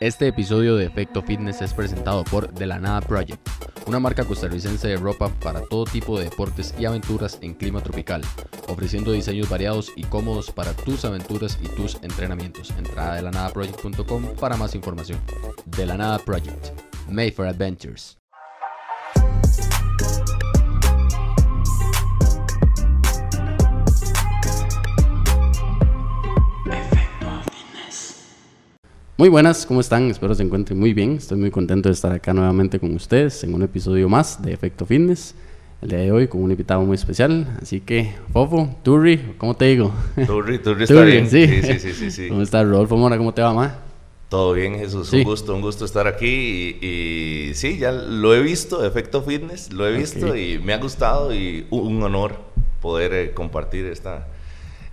Este episodio de Efecto Fitness es presentado por De la Nada Project, una marca costarricense de ropa para todo tipo de deportes y aventuras en clima tropical, ofreciendo diseños variados y cómodos para tus aventuras y tus entrenamientos. Entrada de la nada para más información. De la Nada Project, Made for Adventures. Muy buenas, ¿cómo están? Espero se encuentren muy bien. Estoy muy contento de estar acá nuevamente con ustedes en un episodio más de Efecto Fitness. El día de hoy con un invitado muy especial. Así que, Fofo, Turri, ¿cómo te digo? Turri, Turri está bien. ¿sí? Sí, sí, sí, sí, ¿Cómo estás, Rodolfo Mora? ¿Cómo te va, ma? Todo bien, Jesús. Un gusto, un gusto estar aquí. Y, sí, ya lo he visto, Efecto Fitness, lo he visto y me ha gustado y un honor poder eh, compartir esta,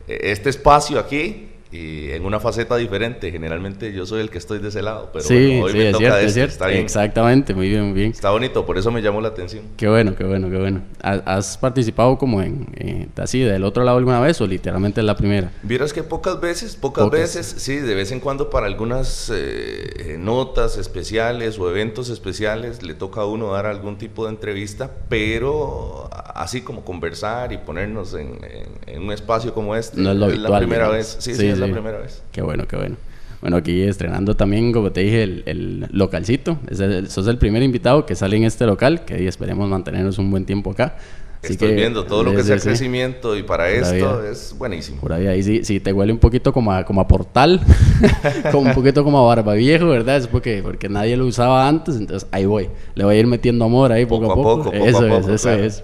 eh, este espacio aquí y en una faceta diferente. Generalmente yo soy el que estoy de ese lado, pero sí, hoy me toca es cierto, Está bien. Exactamente, muy bien, muy bien. Está bonito, por eso me llamó la atención. Qué bueno, qué bueno, qué bueno. ¿Has participado como en, eh, así, del otro lado alguna vez o literalmente es la primera? Vieras que pocas veces, pocas, veces, sí, de vez en cuando para algunas eh, notas especiales o eventos especiales le toca a uno dar algún tipo de entrevista, pero así como conversar y ponernos en, un espacio como este, no es, lo la primera vez. Sí, sí, es la primera vez. Qué bueno, qué bueno. Bueno, aquí estrenando también, como te dije, el, localcito. Es el, sos el primer invitado que sale en este local, que esperemos mantenernos un buen tiempo acá. Estoy viendo todo lo que sea crecimiento y para esto es buenísimo. Por ahí, ahí sí, sí, te huele un poquito como a, como a portal, como un poquito como a barba viejo, ¿verdad? Es porque, porque nadie lo usaba antes, entonces ahí voy. Le voy a ir metiendo amor ahí poco, a poco. eso es, eso es.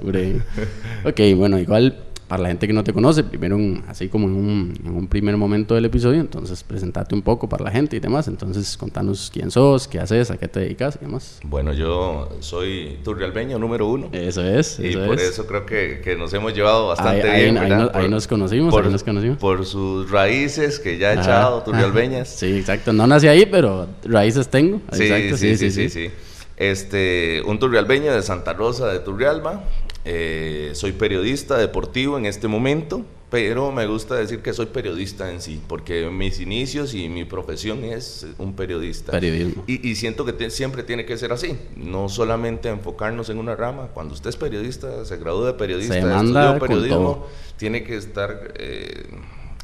ok, bueno, igual para la gente que no te conoce, primero así como en un, primer momento del episodio, entonces presentate un poco para la gente y demás, entonces contanos quién sos, qué haces, a qué te dedicas y demás. Bueno, yo soy turrialbeño número uno. Eso es. y por eso creo que, nos hemos llevado bastante bien. Ahí, nos conocimos, por, nos conocimos. Por sus raíces que ya he echado, turrialbeñas. Sí, exacto. No nací ahí, pero raíces tengo. Sí, exacto. sí, sí, sí, sí, Este, un turrialbeño de Santa Rosa de Turrialba, eh, soy periodista deportivo en este momento, pero me gusta decir que soy periodista en sí, porque mis inicios y mi profesión es un periodista. Periodismo. Y, siento que siempre tiene que ser así, no solamente enfocarnos en una rama. Cuando usted es periodista, se gradúa de periodista, estudió periodismo, tiene que estar eh,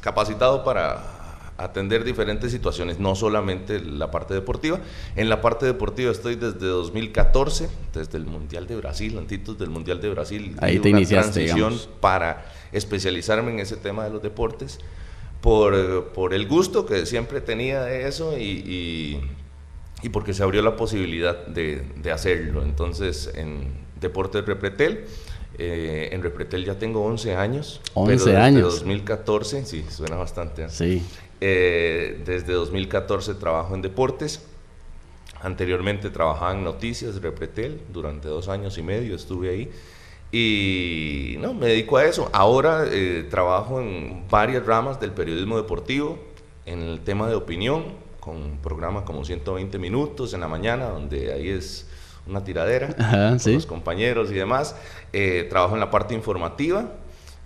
capacitado para atender diferentes situaciones, no solamente la parte deportiva. En la parte deportiva estoy desde 2014, desde el Mundial de Brasil, antitos del Mundial de Brasil. Ahí te una transición para especializarme en ese tema de los deportes, por, por el gusto que siempre tenía de eso y, y, porque se abrió la posibilidad de, de hacerlo. Entonces, en Deportes Repretel, eh, en Repretel ya tengo 11 años. 11 años. Desde 2014, sí, suena bastante. Sí. Eh, desde 2014 trabajo en deportes. Anteriormente trabajaba en noticias, Repretel, durante dos años y medio estuve ahí. Y no, me dedico a eso. Ahora eh, trabajo en varias ramas del periodismo deportivo, en el tema de opinión, con programas como 120 minutos en la mañana, donde ahí es una tiradera con los compañeros y demás. Eh, trabajo en la parte informativa,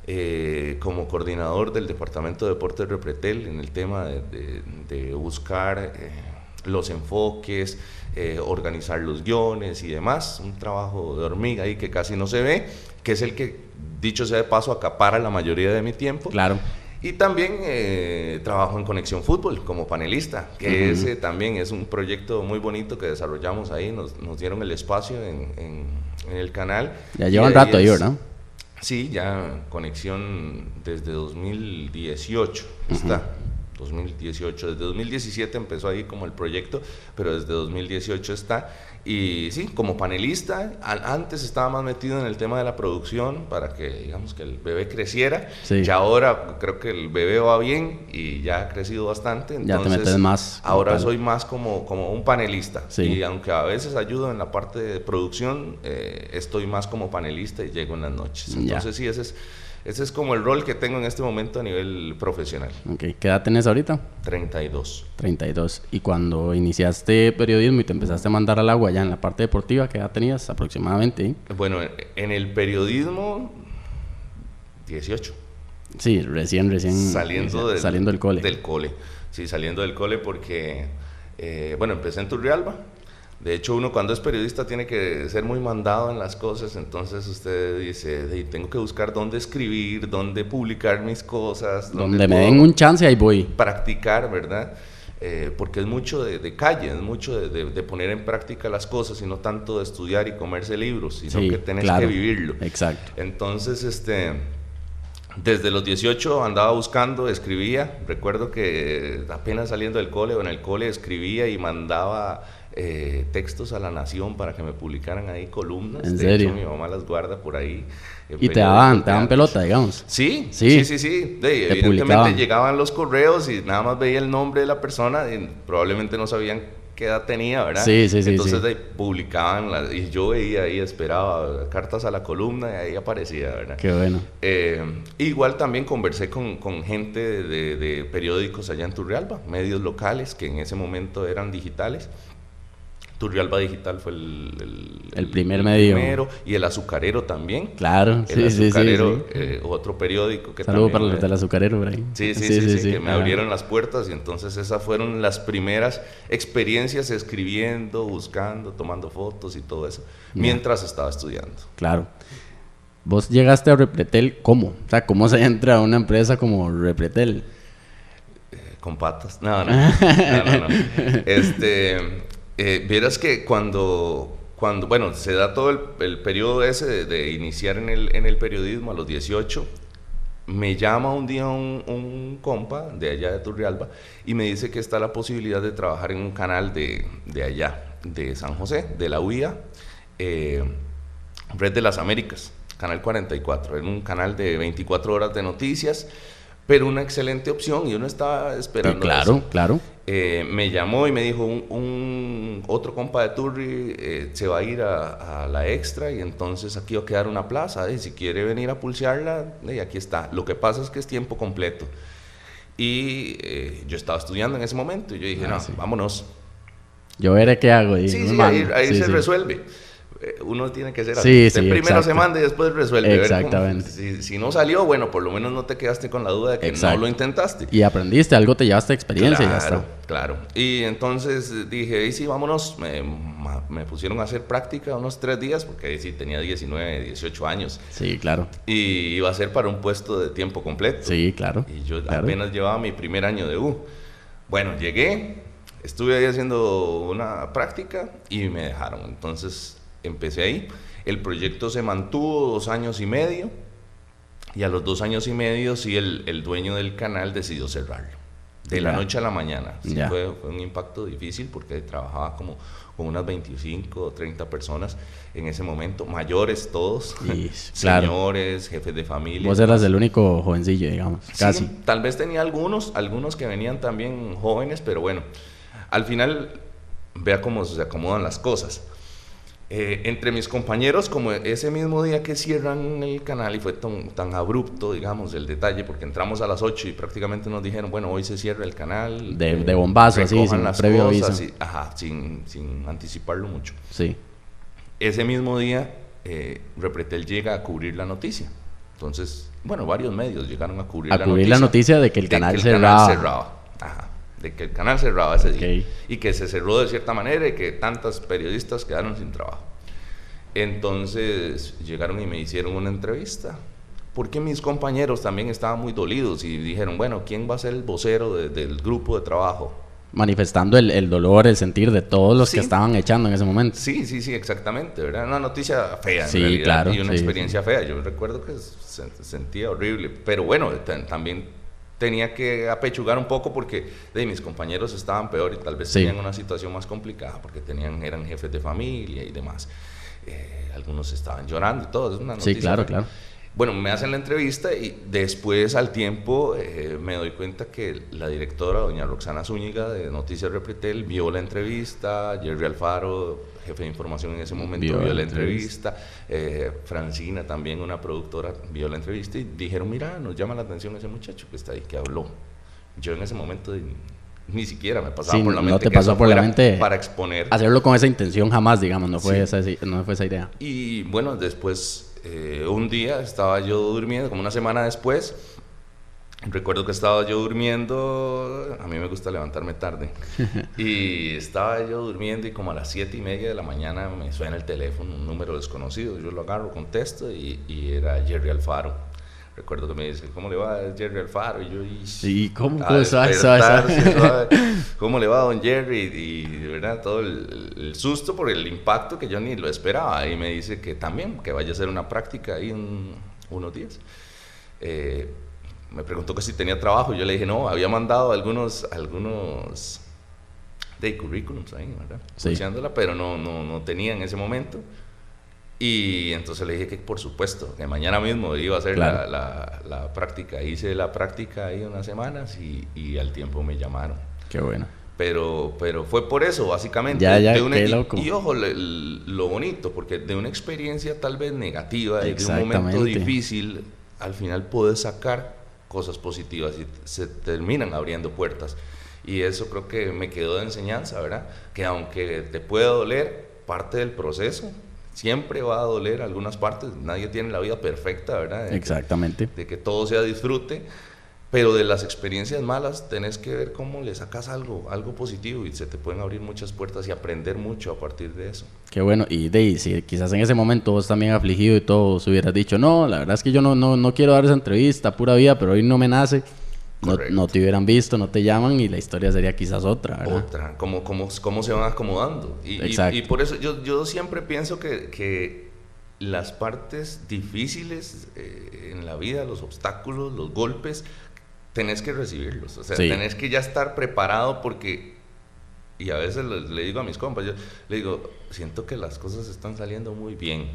eh, como coordinador del Departamento de Deportes Repretel en el tema de, buscar eh, los enfoques, eh, organizar los guiones y demás, un trabajo de hormiga ahí que casi no se ve, que es el que, dicho sea de paso, acapara la mayoría de mi tiempo. Claro. Y también trabajo en Conexión Fútbol como panelista, que ese también es un proyecto muy bonito que desarrollamos ahí, nos, dieron el espacio en, el canal. Ya llevan rato ahí, ¿no? Sí, ya conexión desde 2018 está. 2018, desde 2017 empezó ahí como el proyecto, pero desde 2018 está. Y sí, como panelista, antes estaba más metido en el tema de la producción para que, digamos, que el bebé creciera. Y ahora creo que el bebé va bien y ya ha crecido bastante. Entonces, ya te metes más. Ahora soy más como, como un panelista. Y aunque a veces ayudo en la parte de producción, eh, estoy más como panelista y llego en las noches. Entonces sí, ese es ese es como el rol que tengo en este momento a nivel profesional. Okay. ¿Qué edad tenés ahorita? 32. 32. Y cuando iniciaste periodismo y te empezaste a mandar al agua ya en la parte deportiva, ¿qué edad tenías aproximadamente? Bueno, en el periodismo, 18. Sí, recién, recién saliendo, del, saliendo del cole. Del cole. Sí, saliendo del cole porque Eh, bueno, empecé en Turrialba. De hecho, uno cuando es periodista tiene que ser muy mandado en las cosas, entonces usted dice, tengo que buscar dónde escribir, dónde publicar mis cosas. Donde me den un chance, ahí voy. Practicar, ¿verdad? Eh, porque es mucho de, calle, es mucho de, poner en práctica las cosas y no tanto de estudiar y comerse libros, sino que tenés que vivirlo. Exacto. Entonces, este, desde los 18 andaba buscando, escribía. Recuerdo que apenas saliendo del cole o en el cole escribía y mandaba eh, textos a la Nación para que me publicaran ahí columnas. ¿En serio? mi mamá las guarda por ahí. Y te daban, te daban pelota, digamos. Sí, sí, sí, sí. evidentemente llegaban los correos y nada más veía el nombre de la persona y probablemente no sabían qué edad tenía, ¿verdad? Sí, sí, sí. Entonces publicaban y yo veía ahí, esperaba cartas a la columna y ahí aparecía, ¿verdad? Qué bueno. Eh, igual también conversé con, con gente de, de, periódicos allá en Turrialba, medios locales que en ese momento eran digitales. Turrialba Digital fue el, el, primer medio. Primero, y el Azucarero también. Claro, el sí, Azucarero, sí, eh, otro periódico que Saludos para los del Azucarero, Brian. Sí, sí, sí, sí, que me abrieron las puertas y entonces esas fueron las primeras experiencias escribiendo, buscando, tomando fotos y todo eso, mientras estaba estudiando. Claro. ¿Vos llegaste a Repretel cómo? O sea, ¿cómo se entra a una empresa como Repretel? Eh, con patas. No, no. no, no, no. Este, eh, vieras que cuando, cuando, bueno, se da todo el, periodo ese de, iniciar en el, en el, periodismo a los 18, me llama un día un, compa de allá de Turrialba y me dice que está la posibilidad de trabajar en un canal de, de allá, de San José, de la UIA, eh, Red de las Américas, Canal 44, en un canal de 24 horas de noticias pero una excelente opción y uno estaba esperando. claro, claro. Eh, me llamó y me dijo, un, otro compa de Turri eh, se va a ir a, la extra y entonces aquí va a quedar una plaza. Y si quiere venir a pulsearla, y aquí está. Lo que pasa es que es tiempo completo. Y eh, yo estaba estudiando en ese momento y yo dije, ah, no, vámonos. Yo veré qué hago. Y sí, sí, ahí, se resuelve. Eh, uno tiene que ser así. primero se manda y después resuelve. Exactamente. si, no salió, bueno, por lo menos no te quedaste con la duda de que no lo intentaste. Y aprendiste, algo te llevaste experiencia claro, y ya está. Claro. Y entonces dije, y sí, vámonos. Me, pusieron a hacer práctica unos tres días, porque ahí sí tenía 19, 18 años. Sí, claro. Y iba a ser para un puesto de tiempo completo. Sí, claro. Y yo apenas llevaba mi primer año de U. Bueno, llegué, estuve ahí haciendo una práctica y me dejaron. Entonces empecé ahí. El proyecto se mantuvo dos años y medio y a los dos años y medio sí el, dueño del canal decidió cerrarlo. De la noche a la mañana. fue, un impacto difícil porque trabajaba como con unas 25 o 30 personas en ese momento, mayores todos, señores, jefes de familia. Vos eras el único jovencillo, digamos, casi. tal vez tenía algunos, algunos que venían también jóvenes, pero bueno, al final vea cómo se acomodan las cosas. Eh, entre mis compañeros, como ese mismo día que cierran el canal y fue tan, tan, abrupto, digamos, el detalle, porque entramos a las 8 y prácticamente nos dijeron, bueno, hoy se cierra el canal. De, de bombazo, así, sin las previo aviso. ajá, sin, sin, anticiparlo mucho. Sí. Ese mismo día, eh, Repretel llega a cubrir la noticia. Entonces, bueno, varios medios llegaron a cubrir, a la, cubrir noticia, la noticia de que el canal cerraba. Ajá de que el canal cerraba ese día y que se cerró de cierta manera y que tantas periodistas quedaron sin trabajo. Entonces llegaron y me hicieron una entrevista, porque mis compañeros también estaban muy dolidos y dijeron, bueno, ¿quién va a ser el vocero del grupo de trabajo? Manifestando el, dolor, el sentir de todos los que estaban echando en ese momento. Sí, sí, sí, exactamente. Era una noticia fea en sí, realidad, claro, y una experiencia fea. Yo recuerdo que se sentía horrible, pero bueno, también tenía que apechugar un poco porque de, mis compañeros estaban peor y tal vez tenían una situación más complicada porque tenían, eran jefes de familia y demás. Eh, algunos estaban llorando y todo, es una noticia. Sí, claro, claro. Bueno, me hacen la entrevista y después al tiempo eh, me doy cuenta que la directora, doña Roxana Zúñiga de Noticias Repretel, vio la entrevista, Jerry Alfaro, jefe de información en ese momento, vio, la entrevista, eh, Francina también, una productora, vio la entrevista y dijeron, mira, nos llama la atención ese muchacho que está ahí, que habló. Yo en ese momento ni siquiera me pasaba por la mente. No te pasó por la mente. Para exponer. Hacerlo con esa intención jamás, digamos, no fue, esa, no fue esa idea. Y bueno, después eh, un día estaba yo durmiendo, como una semana después, recuerdo que estaba yo durmiendo, a mí me gusta levantarme tarde, y estaba yo durmiendo y como a las siete y media de la mañana me suena el teléfono, un número desconocido, yo lo agarro, contesto y, y era Jerry Alfaro. Recuerdo que me dice, ¿cómo le va a Jerry Alfaro? Y yo, y, sí, ¿cómo, ¿cómo, ¿cómo le va a don Jerry? Y, de verdad, todo el, el, susto por el impacto que yo ni lo esperaba. Y me dice que también, que vaya a hacer una práctica ahí en unos días. Eh, me preguntó que si tenía trabajo. Yo le dije, no, había mandado algunos, algunos de currículums ahí, ¿verdad? Sí. pero no, no, no tenía en ese momento. Y entonces le dije que por supuesto, que mañana mismo iba a hacer la, la, la, práctica. Hice la práctica ahí unas semanas y, y, al tiempo me llamaron. Qué bueno. Pero, pero fue por eso, básicamente. Ya, ya, de una, qué loco. Y, y ojo, le, lo bonito, porque de una experiencia tal vez negativa, de un momento difícil, al final puedes sacar cosas positivas y se terminan abriendo puertas. Y eso creo que me quedó de enseñanza, ¿verdad? Que aunque te pueda doler parte del proceso, siempre va a doler algunas partes. Nadie tiene la vida perfecta, ¿verdad? De Exactamente. Que, de que todo sea disfrute. Pero de las experiencias malas tenés que ver cómo le sacas algo, algo positivo y se te pueden abrir muchas puertas y aprender mucho a partir de eso. Qué bueno. Y de si quizás en ese momento vos también afligido y todo, se hubieras dicho, no, la verdad es que yo no, no, no quiero dar esa entrevista, pura vida, pero hoy no me nace. No, no, te hubieran visto, no te llaman y la historia sería quizás otra. ¿verdad? Otra, cómo, cómo, cómo se van acomodando. Y, y, y por eso yo, yo siempre pienso que, que las partes difíciles eh, en la vida, los obstáculos, los golpes, tenés que recibirlos. O sea, sí. tenés que ya estar preparado porque, y a veces le, le, digo a mis compas, yo le digo, siento que las cosas están saliendo muy bien.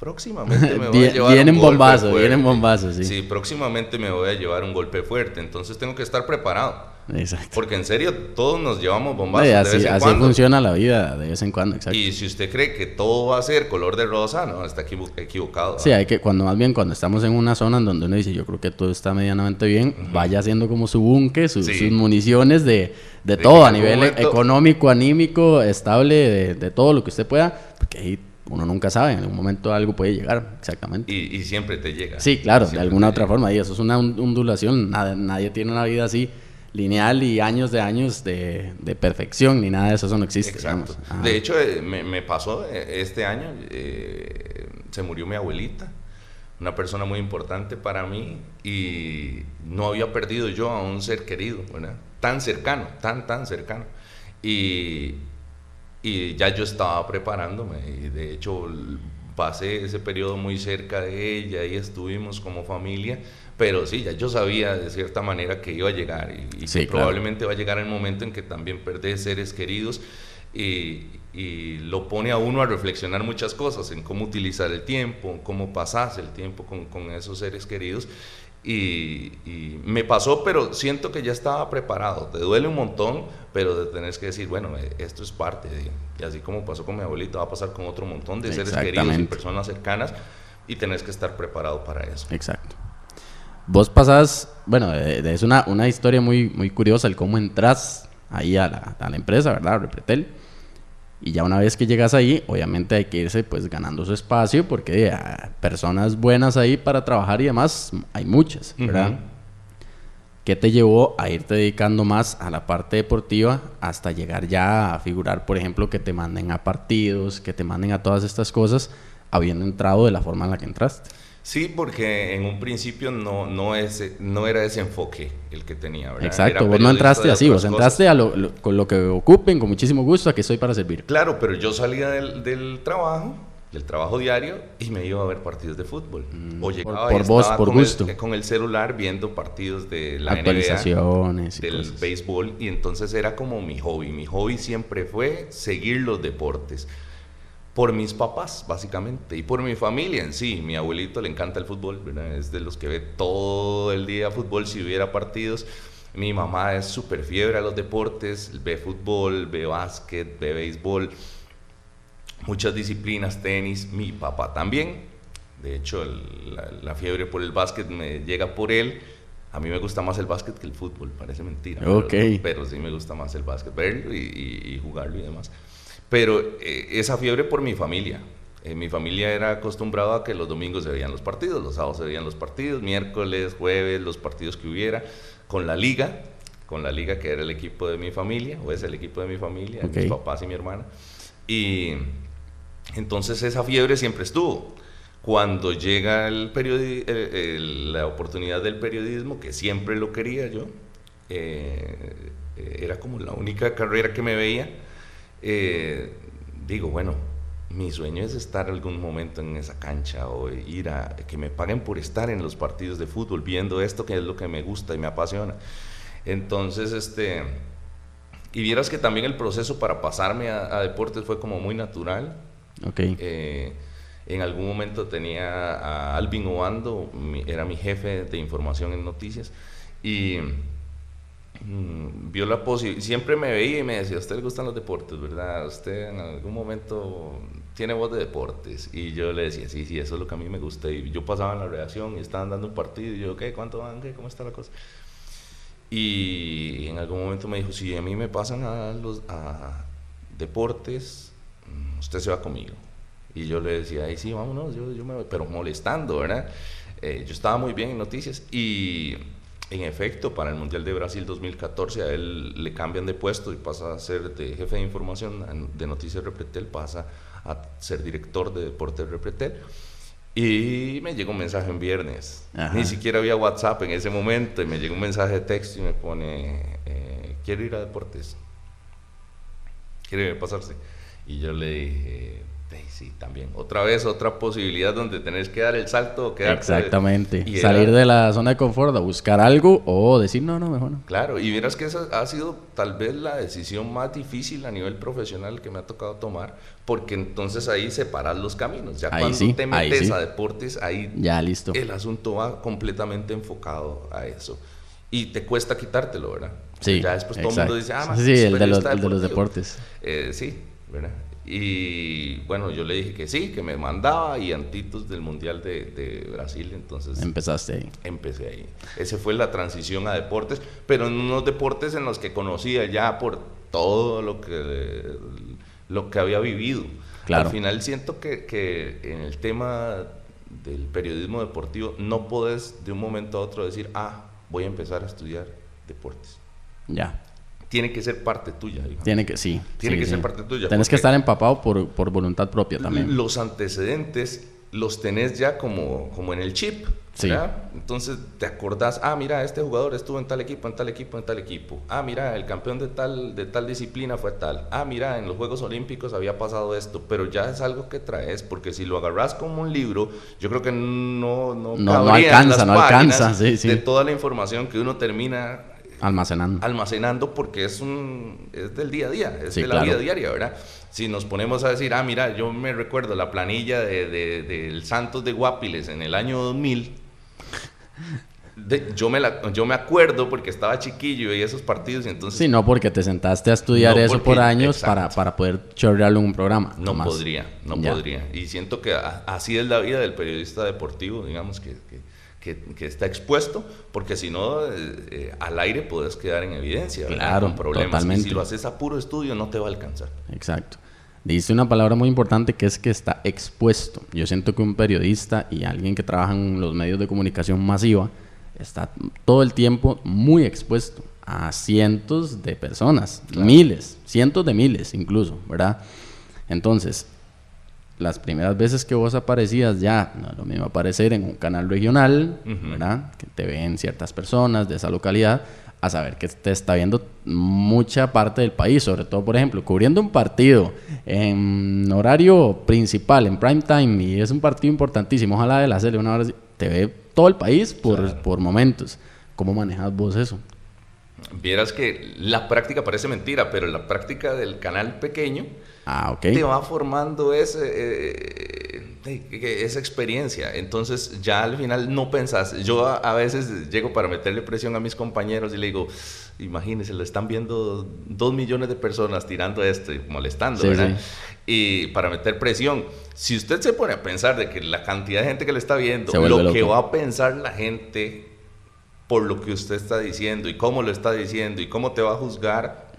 Próximamente me voy a llevar vienen un golpe bombazos, fuerte. vienen bombazos, sí. Sí, próximamente me voy a llevar un golpe fuerte, entonces tengo que estar preparado. Exacto. Porque en serio, todos nos llevamos bombazos. Sí, de así, vez en así cuando. funciona la vida de vez en cuando, exacto. Y si usted cree que todo va a ser color de rosa, no, está equivo equivocado. Sí, hay que, cuando más bien cuando estamos en una zona en donde uno dice, yo creo que todo está medianamente bien, uh -huh. vaya haciendo como su búnker, su, sí. sus municiones de, de, de todo, a nivel momento... económico, anímico, estable, de, de, todo lo que usted pueda, porque ahí uno nunca sabe, en algún momento algo puede llegar, exactamente. Y, y siempre te llega. Sí, claro, de alguna otra forma, y eso es una ondulación, nadie, nadie tiene una vida así lineal y años de años de, de, perfección, ni nada de eso, eso no existe. Exacto. De hecho, eh, me, me, pasó eh, este año, eh, se murió mi abuelita, una persona muy importante para mí, y no había perdido yo a un ser querido, ¿verdad? Tan cercano, tan, tan cercano. Y, y ya yo estaba preparándome, y de hecho pasé ese periodo muy cerca de ella y estuvimos como familia pero sí, ya yo sabía de cierta manera que iba a llegar y, y sí, que claro. probablemente va a llegar el momento en que también perdés seres queridos y, y, lo pone a uno a reflexionar muchas cosas, en cómo utilizar el tiempo, cómo pasás el tiempo con, con esos seres queridos. Y, y, me pasó, pero siento que ya estaba preparado. Te duele un montón, pero tenés que decir, bueno, eh, esto es parte de... Y así como pasó con mi abuelita, va a pasar con otro montón de seres queridos y personas cercanas y tenés que estar preparado para eso. Exacto. Vos pasás, bueno, es una, una historia muy, muy curiosa el cómo entras ahí a la, a la empresa, ¿verdad? Repretel. Y ya una vez que llegas ahí, obviamente hay que irse pues ganando su espacio porque eh, personas buenas ahí para trabajar y demás hay muchas, ¿verdad? Uh -huh. ¿Qué te llevó a irte dedicando más a la parte deportiva hasta llegar ya a figurar, por ejemplo, que te manden a partidos, que te manden a todas estas cosas, habiendo entrado de la forma en la que entraste? Sí, porque en un principio no, no, es, no era ese enfoque el que tenía, ¿verdad? Exacto, vos no entraste así, vos entraste a lo, lo, con lo que ocupen, con muchísimo gusto, aquí estoy para servir. Claro, pero yo salía del, del trabajo, del trabajo diario, y me iba a ver partidos de fútbol. Mm, o llegaba por, por vos, por con gusto. El, con el celular viendo partidos de la Actualizaciones NBA, del cosas. béisbol, y entonces era como mi hobby. Mi hobby siempre fue seguir los deportes por mis papás, básicamente, y por mi familia en sí. Mi abuelito le encanta el fútbol, ¿verdad? es de los que ve todo el día fútbol si hubiera partidos. Mi mamá es súper fiebre a los deportes, ve fútbol, ve básquet, ve béisbol, muchas disciplinas, tenis. Mi papá también. De hecho, el, la, la, fiebre por el básquet me llega por él. A mí me gusta más el básquet que el fútbol, parece mentira. Okay. Pero, pero sí me gusta más el básquet, verlo y, y, y jugarlo y demás. Pero eh, esa fiebre por mi familia. En mi familia era acostumbrado a que los domingos se veían los partidos, los sábados se veían los partidos, miércoles, jueves, los partidos que hubiera, con la liga, con la liga que era el equipo de mi familia, o es el equipo de mi familia, mis papás y mi hermana. Y entonces esa fiebre siempre estuvo. Cuando llega el la oportunidad del periodismo, que siempre lo quería yo, eh, era como la única carrera que me veía, eh, digo, bueno, mi sueño es estar algún momento en esa cancha o ir a que me paguen por estar en los partidos de fútbol viendo esto que es lo que me gusta y me apasiona. Entonces, este, y vieras que también el proceso para pasarme a, deportes fue como muy natural. Ok. Eh, en algún momento tenía a Alvin Obando, era mi jefe de información en noticias, y mm, vio la posibilidad, siempre me veía y me decía, a usted le gustan los deportes, ¿verdad? Usted en algún momento tiene voz de deportes. Y yo le decía, sí, sí, eso es lo que a mí me gusta. Y yo pasaba en la redacción y estaban dando un partido y yo, ¿qué? ¿Cuánto van? ¿Qué? ¿Cómo está la cosa? Y en algún momento me dijo, si a mí me pasan a los a deportes, mm, usted se va conmigo. Y yo le decía, ay, sí, vámonos, yo, yo me pero molestando, ¿verdad? Eh, yo estaba muy bien en noticias y en efecto, para el Mundial de Brasil 2014 a él le cambian de puesto y pasa a ser de jefe de información de Noticias Repretel, pasa a ser director de Deportes Repretel. Y me llegó un mensaje en viernes. Ni siquiera había WhatsApp en ese momento. Y me llegó un mensaje de texto y me pone, eh, quiero ir a deportes. Quiere pasarse. Y yo le dije, sí, también. Otra vez, otra posibilidad donde tenés que dar el salto. Exactamente. Y Salir de la zona de confort a buscar algo o decir, no, no, mejor no. Claro, y miras que esa ha sido tal vez la decisión más difícil a nivel profesional que me ha tocado tomar, porque entonces ahí separas los caminos. Ya cuando te metes a deportes, ahí ya, listo. el asunto va completamente enfocado a eso. Y te cuesta quitártelo, ¿verdad? Sí. Ya después todo el mundo dice, ah, sí, el de, los, el de los deportes. Eh, sí, ¿verdad? Y bueno, yo le dije que sí, que me mandaba y antitos del Mundial de, Brasil, entonces... Empezaste ahí. Empecé ahí. Ese fue la transición a deportes, pero en unos deportes en los que conocía ya por todo lo que, lo que había vivido. Claro. Al final siento que, que en el tema del periodismo deportivo no puedes de un momento a otro decir, ah, voy a empezar a estudiar deportes. Ya tiene que ser parte tuya. Tiene que, sí. Tiene que ser parte tuya. Tienes que estar empapado por, por, voluntad propia también. Los antecedentes los tenés ya como, como en el chip. Sí. Entonces te acordás, ah, mira, este jugador estuvo en tal equipo, en tal equipo, en tal equipo. Ah, mira, el campeón de tal, de tal disciplina fue tal. Ah, mira, en los Juegos Olímpicos había pasado esto. Pero ya es algo que traes, porque si lo agarras como un libro, yo creo que no, no, no, no alcanza, no alcanza. Sí, sí. De toda la información que uno termina Almacenando. Almacenando porque es, un, es del día a día, es de la vida diaria, ¿verdad? Si nos ponemos a decir, ah, mira, yo me recuerdo la planilla del de, Santos de Guapiles en el año 2000, yo, me la, yo me acuerdo porque estaba chiquillo y esos partidos y entonces... Sí, no porque te sentaste a estudiar eso por años para, para poder chorrearlo en un programa. No podría, no podría. Y siento que así es la vida del periodista deportivo, digamos, que que, está expuesto, porque si no, eh, eh, al aire puedes quedar en evidencia. Claro, con problemas. Totalmente. Y si lo haces a puro estudio, no te va a alcanzar. Exacto. Dice una palabra muy importante que es que está expuesto. Yo siento que un periodista y alguien que trabaja en los medios de comunicación masiva está todo el tiempo muy expuesto a cientos de personas, miles, cientos de miles incluso, ¿verdad? Entonces, las primeras veces que vos aparecías ya, no es lo mismo aparecer en un canal regional, ¿verdad? Que te ven ciertas personas de esa localidad, a saber que te está viendo mucha parte del país, sobre todo, por ejemplo, cubriendo un partido en horario principal, en prime time, y es un partido importantísimo, ojalá de la serie, una hora, te ve todo el país por, por momentos. ¿Cómo manejas vos eso? Vieras que la práctica parece mentira, pero la práctica del canal pequeño Ah, te va formando ese, eh, esa experiencia. Entonces ya al final no pensás. Yo a, veces llego para meterle presión a mis compañeros y le digo, imagínense, lo están viendo dos millones de personas tirando esto y molestando, ¿verdad? Y para meter presión. Si usted se pone a pensar de que la cantidad de gente que le está viendo, lo que va a pensar la gente por lo que usted está diciendo y cómo lo está diciendo y cómo te va a juzgar,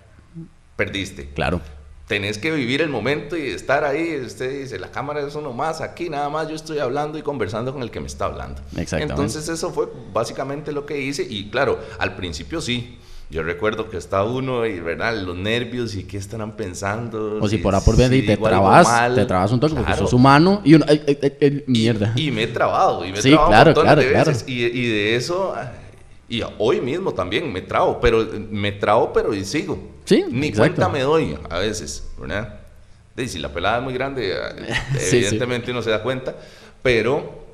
perdiste. Claro tenés que vivir el momento y estar ahí. Usted dice, la cámara es uno más, aquí nada más yo estoy hablando y conversando con el que me está hablando. Entonces eso fue básicamente lo que hice y claro, al principio sí. Yo recuerdo que estaba uno y, ¿verdad? Los nervios y qué estarán pensando. O si por A por B y te trabas, te trabas un toque porque sos humano y uno, mierda. Y, me he trabado, y me he sí, claro, claro, claro. Y, y de eso y hoy mismo también me trago, pero me trago, pero y sigo. Sí, Ni cuenta me doy a veces, ¿verdad? Y si la pelada es muy grande, eh, evidentemente uno se da cuenta, pero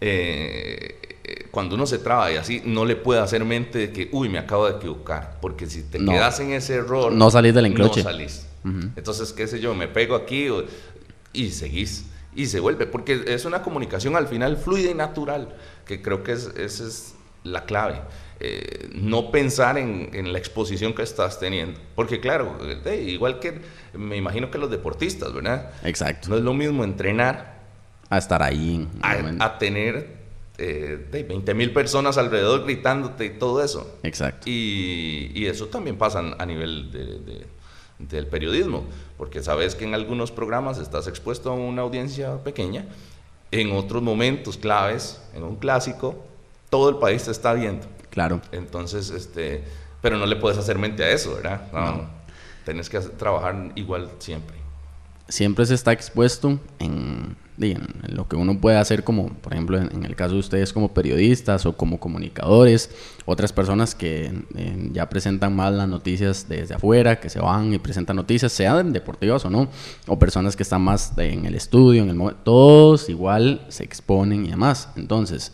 eh, cuando uno se traba y así, no le puede hacer mente de que, uy, me acabo de equivocar, porque si te quedas en ese error, no salís del encroche. No salís. Entonces, qué sé yo, me pego aquí y seguís. Y se vuelve, porque es una comunicación al final fluida y natural, que creo que es, ese es la clave. Eh, no pensar en, la exposición que estás teniendo. Porque claro, igual que me imagino que los deportistas, ¿verdad? Exacto. No es lo mismo entrenar a estar ahí. A, tener eh, 20 mil personas alrededor gritándote y todo eso. Exacto. Y, eso también pasa a nivel del periodismo, porque sabes que en algunos programas estás expuesto a una audiencia pequeña, en otros momentos claves, en un clásico, todo el país te está viendo. Claro. Entonces, este, pero no le puedes hacer mente a eso, ¿verdad? No. Tienes que trabajar igual siempre. Siempre se está expuesto en, lo que uno puede hacer como, por ejemplo, en, el caso de ustedes como periodistas o como comunicadores, otras personas que ya presentan más las noticias desde afuera, que se van y presentan noticias, sean deportivas o no, o personas que están más en el estudio, en el momento, todos igual se exponen y demás. Entonces,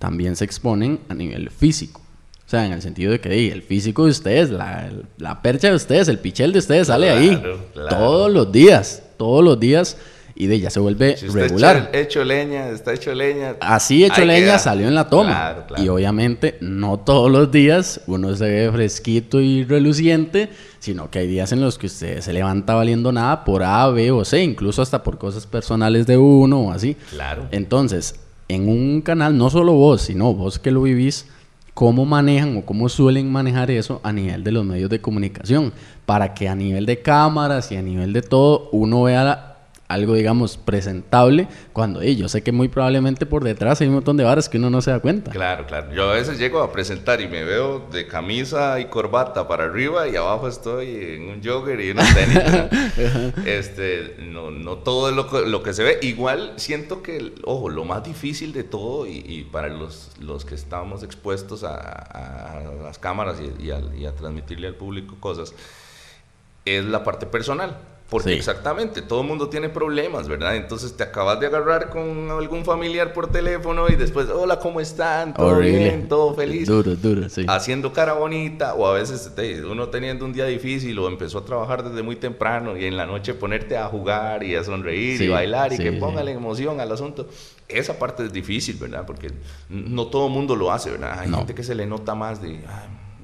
también se exponen a nivel físico. O sea, en el sentido de que el físico de ustedes, la, la, percha de ustedes, el pichel de ustedes sale ahí todos los días, todos los días y de ya se vuelve regular. Hecho, leña, está hecho leña. Así hecho leña salió en la toma. Y obviamente no todos los días uno se ve fresquito y reluciente, sino que hay días en los que usted se levanta valiendo nada por A, B o C, incluso hasta por cosas personales de uno o así. Claro. Entonces, en un canal, no solo vos, sino vos que lo vivís, cómo manejan o cómo suelen manejar eso a nivel de los medios de comunicación, para que a nivel de cámaras y a nivel de todo uno vea la, algo, digamos, presentable, cuando yo sé que muy probablemente por detrás hay un montón de varas que uno no se da cuenta. Claro, claro. Yo a veces llego a presentar y me veo de camisa y corbata para arriba y abajo estoy en un jogger y unos tenis. este, no, no todo es lo, lo, que se ve. Igual siento que, ojo, lo más difícil de todo y, para los, los que estamos expuestos a, a las cámaras y, y a transmitirle al público cosas, es la parte personal porque exactamente, todo el mundo tiene problemas, ¿verdad? Entonces te acabas de agarrar con algún familiar por teléfono y después, hola, ¿cómo están? ¿Todo bien? ¿Todo feliz? Duro, duro, sí. Haciendo cara bonita o a veces uno teniendo un día difícil o empezó a trabajar desde muy temprano y en la noche ponerte a jugar y a sonreír y bailar y que póngale emoción al asunto. Esa parte es difícil, ¿verdad? Porque no todo el mundo lo hace, ¿verdad? Hay gente que se le nota más de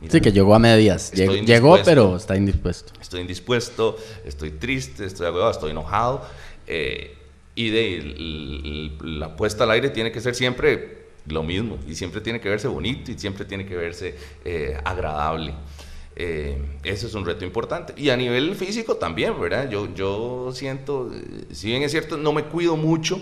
sí, que llegó a medias. Llegó, pero está indispuesto. Estoy indispuesto, estoy triste, estoy estoy enojado. Eh, y de la puesta al aire tiene que ser siempre lo mismo. Y siempre tiene que verse bonito y siempre tiene que verse eh, agradable. Eh, eso es un reto importante. Y a nivel físico también, ¿verdad? Yo, yo siento, si bien es cierto, no me cuido mucho.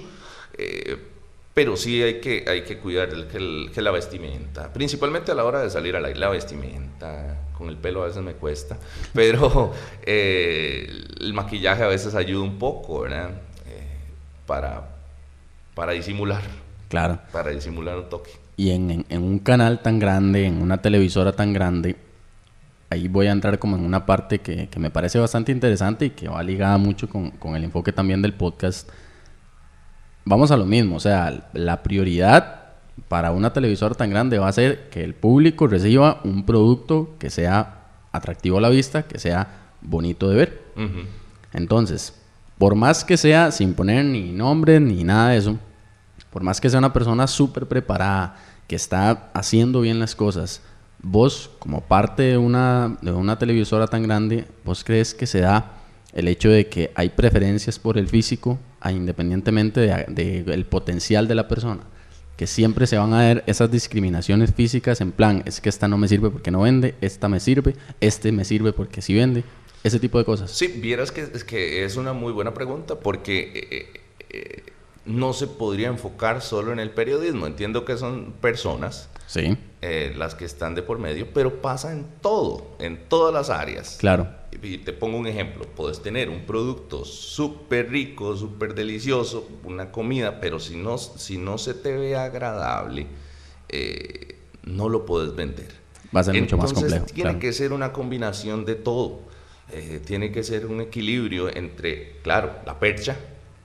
Pero sí hay que, hay que cuidar el, que, la vestimenta, principalmente a la hora de salir a la, la vestimenta, con el pelo a veces me cuesta, pero eh, el maquillaje a veces ayuda un poco, ¿verdad? Eh, para, para disimular. Claro. Para disimular un toque. Y en, en, un canal tan grande, en una televisora tan grande, ahí voy a entrar como en una parte que, que me parece bastante interesante y que va ligada mucho con, con el enfoque también del podcast vamos a lo mismo, o sea, la prioridad para una televisora tan grande va a ser que el público reciba un producto que sea atractivo a la vista, que sea bonito de ver. Entonces, por más que sea, sin poner ni nombre ni nada de eso, por más que sea una persona súper preparada, que está haciendo bien las cosas, vos, como parte de una, de una televisora tan grande, vos crees que se da el hecho de que hay preferencias por el físico, independientemente del de, potencial de la persona, que siempre se van a ver esas discriminaciones físicas en plan, es que esta no me sirve porque no vende, esta me sirve, este me sirve porque sí vende. ese tipo de cosas. Sí, vieras que es, que es una muy buena pregunta porque eh, no se podría enfocar solo en el periodismo. Entiendo que son personas sí. las que están de por medio, pero pasa en todo, en todas las áreas. Claro. Y te pongo un ejemplo, puedes tener un producto súper rico, súper delicioso, una comida, pero si no, si no se te ve agradable, eh, no lo puedes vender. Va a ser mucho más complejo. Tiene que ser una combinación de todo. Eh, tiene que ser un equilibrio entre, claro, la percha,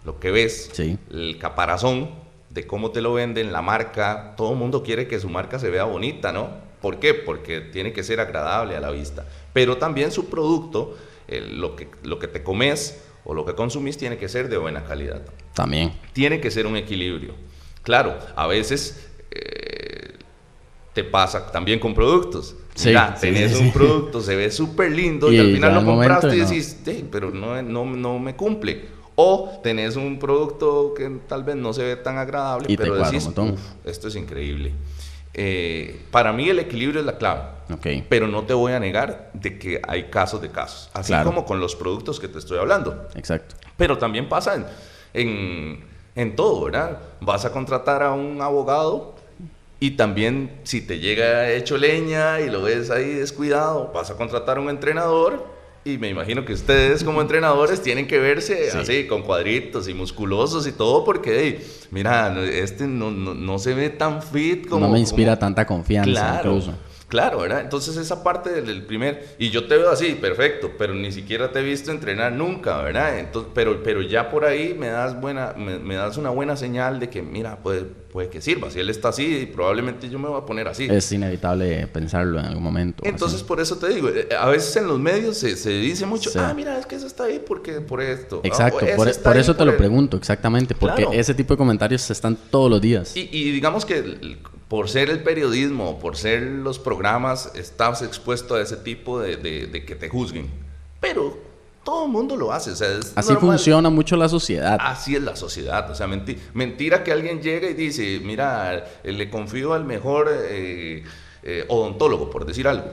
lo que ves, el caparazón de cómo te lo venden, la marca. Todo el mundo quiere que su marca se vea bonita, ¿no? ¿Por qué? Porque tiene que ser agradable a la vista. Pero también su producto, lo, que, lo que te comes o lo que consumís, tiene que ser de buena calidad. También. Tiene que ser un equilibrio. Claro, a veces eh, te pasa también con productos. Sí, tenés un producto, se ve súper lindo y, al final lo compraste y decís, pero no, no, no me cumple. O tenés un producto que tal vez no se ve tan agradable, pero decís, esto es increíble. Eh, para mí el equilibrio es la clave. Okay. Pero no te voy a negar de que hay casos de casos. Así como con los productos que te estoy hablando. Exacto. Pero también pasa en, en, en todo, ¿verdad? Vas a contratar a un abogado y también si te llega hecho leña y lo ves ahí descuidado, vas a contratar a un entrenador y me imagino que ustedes como entrenadores tienen que verse así, con cuadritos y musculosos y todo, porque, mira, este no, no, se ve tan fit como... No me inspira tanta confianza incluso. Claro, ¿verdad? Entonces esa parte del primer, y yo te veo así, perfecto, pero ni siquiera te he visto entrenar nunca, ¿verdad? Entonces, pero, pero ya por ahí me das, buena, me, das una buena señal de que, mira, puede, puede que sirva. Si él está así, probablemente yo me voy a poner así. Es inevitable pensarlo en algún momento. Entonces, por eso te digo, eh, a veces en los medios se, se dice mucho, ah, mira, es que eso está ahí porque por esto. Exacto, por, eso te lo pregunto, exactamente, porque ese tipo de comentarios están todos los días. Y, y digamos que por ser el periodismo, por ser los programas, estás expuesto a ese tipo de, de, que te juzguen. Pero todo el mundo lo hace. Así funciona mucho la sociedad. Así es la sociedad. O sea, mentira que alguien llegue y dice, mira, eh, le confío al mejor eh, eh, odontólogo, por decir algo.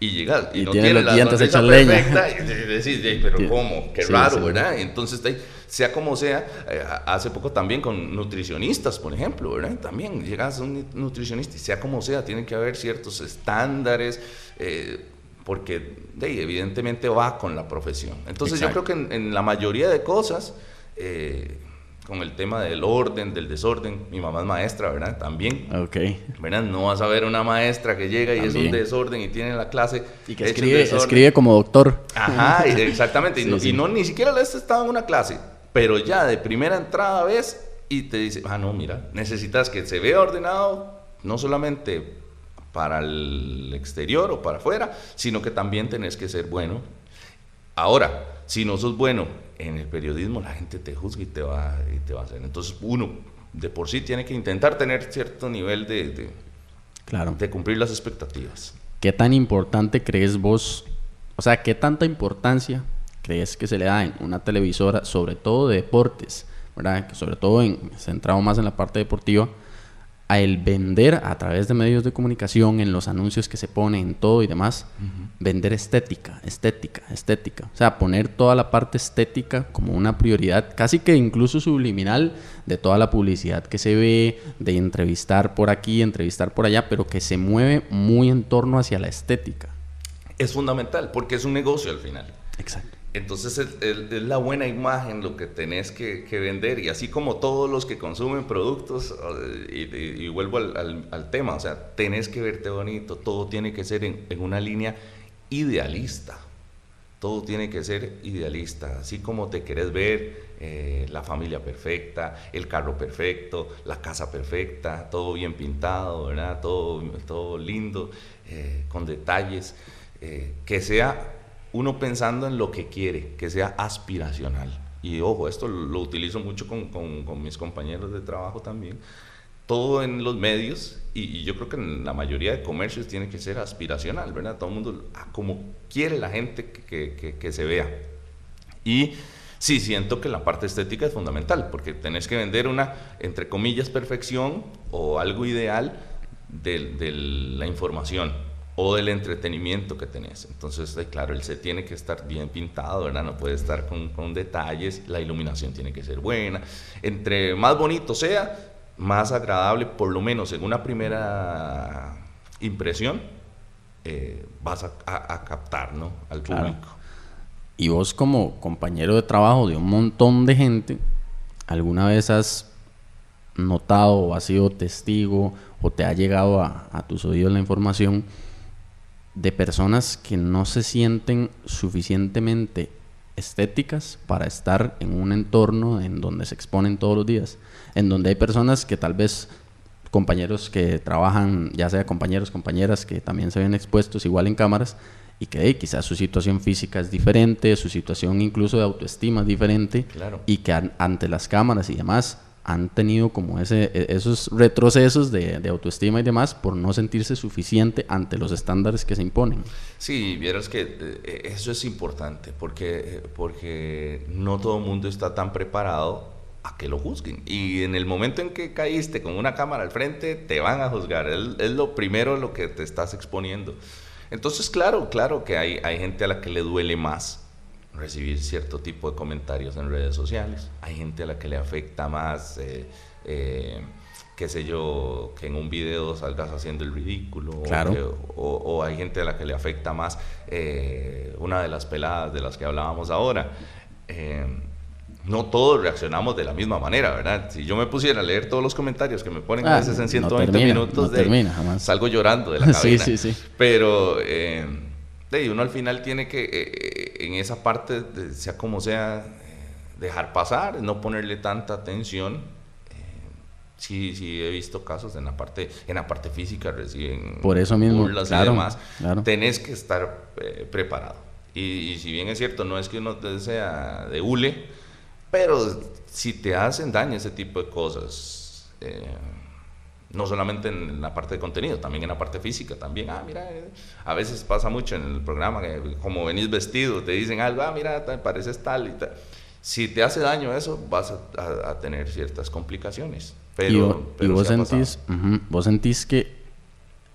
Y llegas y, no tiene, la dientes perfecta y decís, pero ¿cómo? Qué raro, ¿verdad? Entonces, sea como sea, eh, hace poco también con nutricionistas, por ejemplo, ¿verdad? También llegas a un nutricionista y sea como sea, tiene que haber ciertos estándares, eh, porque evidentemente va con la profesión. Entonces yo creo que en, la mayoría de cosas, eh, con el tema del orden, del desorden. Mi mamá es maestra, ¿verdad? También. Ok. ¿Verdad? No vas a ver una maestra que llega y es un desorden y tiene la clase. Y que escribe, escribe como doctor. Ajá, exactamente. y, no, ni siquiera le has estado en una clase. Pero ya de primera entrada ves y te dice, ah, no, mira, necesitas que se vea ordenado, no solamente para el exterior o para afuera, sino que también tenés que ser bueno. Ahora, si no sos bueno en el periodismo, la gente te juzga y te va, y te va a hacer. Entonces, uno de por sí tiene que intentar tener cierto nivel de, de, claro. de cumplir las expectativas. ¿Qué tan importante crees vos? O sea, ¿qué tanta importancia crees que se le da en una televisora, sobre todo de deportes, ¿verdad? sobre todo en, centrado más en la parte deportiva, a el vender a través de medios de comunicación, en los anuncios que se ponen, todo y demás, vender estética, estética, estética. O sea, poner toda la parte estética como una prioridad, casi que incluso subliminal de toda la publicidad que se ve, de entrevistar por aquí, entrevistar por allá, pero que se mueve muy en torno hacia la estética. Es fundamental, porque es un negocio al final. Exacto. Entonces es, la buena imagen lo que tenés que, vender. Y así como todos los que consumen productos, eh, y, vuelvo al, tema, o sea, tenés que verte bonito, todo tiene que ser en, una línea idealista, todo tiene que ser idealista, así como te querés ver, eh, la familia perfecta, el carro perfecto, la casa perfecta, todo bien pintado, ¿verdad? Todo, todo lindo, eh, con detalles, que sea uno pensando en lo que quiere, que sea aspiracional. Y ojo, esto lo utilizo mucho con, con, mis compañeros de trabajo también. Todo en los medios, y, yo creo que en la mayoría de comercios tiene que ser aspiracional, ¿verdad? Todo el mundo, como quiere la gente que, que, se vea. Y sí, siento que la parte estética es fundamental, porque tenés que vender una, entre comillas, perfección o algo ideal de, de la información o del entretenimiento que tenés. Entonces, claro, el set tiene que estar bien pintado, ¿verdad? No puede estar con, con, detalles, la iluminación tiene que ser buena. Entre más bonito sea, más agradable, por lo menos en una primera impresión, eh, vas a, captar ¿no? al público. Y vos como compañero de trabajo de un montón de gente, ¿alguna vez has notado o has sido testigo o te ha llegado a, a tus oídos la información de personas que no se sienten suficientemente estéticas para estar en un entorno en donde se exponen todos los días, en donde hay personas que tal vez compañeros que trabajan, ya sea compañeros, compañeras que también se ven expuestos igual en cámaras y que quizás su situación física es diferente, su situación incluso de autoestima es diferente y que ante las cámaras y demás han tenido como ese, e, esos retrocesos de, de, autoestima y demás por no sentirse suficiente ante los estándares que se imponen. Sí, vieras que eh, eso es importante porque, porque no todo el mundo está tan preparado a que lo juzguen. Y en el momento en que caíste con una cámara al frente, te van a juzgar. Es, es lo primero lo que te estás exponiendo. Entonces, claro, claro que hay, hay gente a la que le duele más recibir cierto tipo de comentarios en redes sociales. Hay gente a la que le afecta más, eh, eh, qué sé yo, que en un video salgas haciendo el ridículo. O, hay gente a la que le afecta más eh, una de las peladas de las que hablábamos ahora. no todos reaccionamos de la misma manera, ¿verdad? Si yo me pusiera a leer todos los comentarios que me ponen a ah, veces en 120 minutos, de, salgo llorando de la cabina. sí, sí, sí. Pero de uno al final tiene que, eh, eh, en esa parte, sea como sea, eh, dejar pasar, no ponerle tanta atención. sí, sí, he visto casos en la parte, en la parte física, reciben Por eso mismo, burlas y demás. Tenés que estar preparado. Y, si bien es cierto, no es que uno sea de hule, pero si te hacen daño ese tipo de cosas, no solamente en la parte de contenido, también en la parte física, también, ah, mira, eh, a veces pasa mucho en el programa, que como venís vestido, te dicen algo, ah, mira, te pareces tal y tal. Si te hace daño eso, vas a, tener ciertas complicaciones. Pero, y, vos, sentís, vos sentís que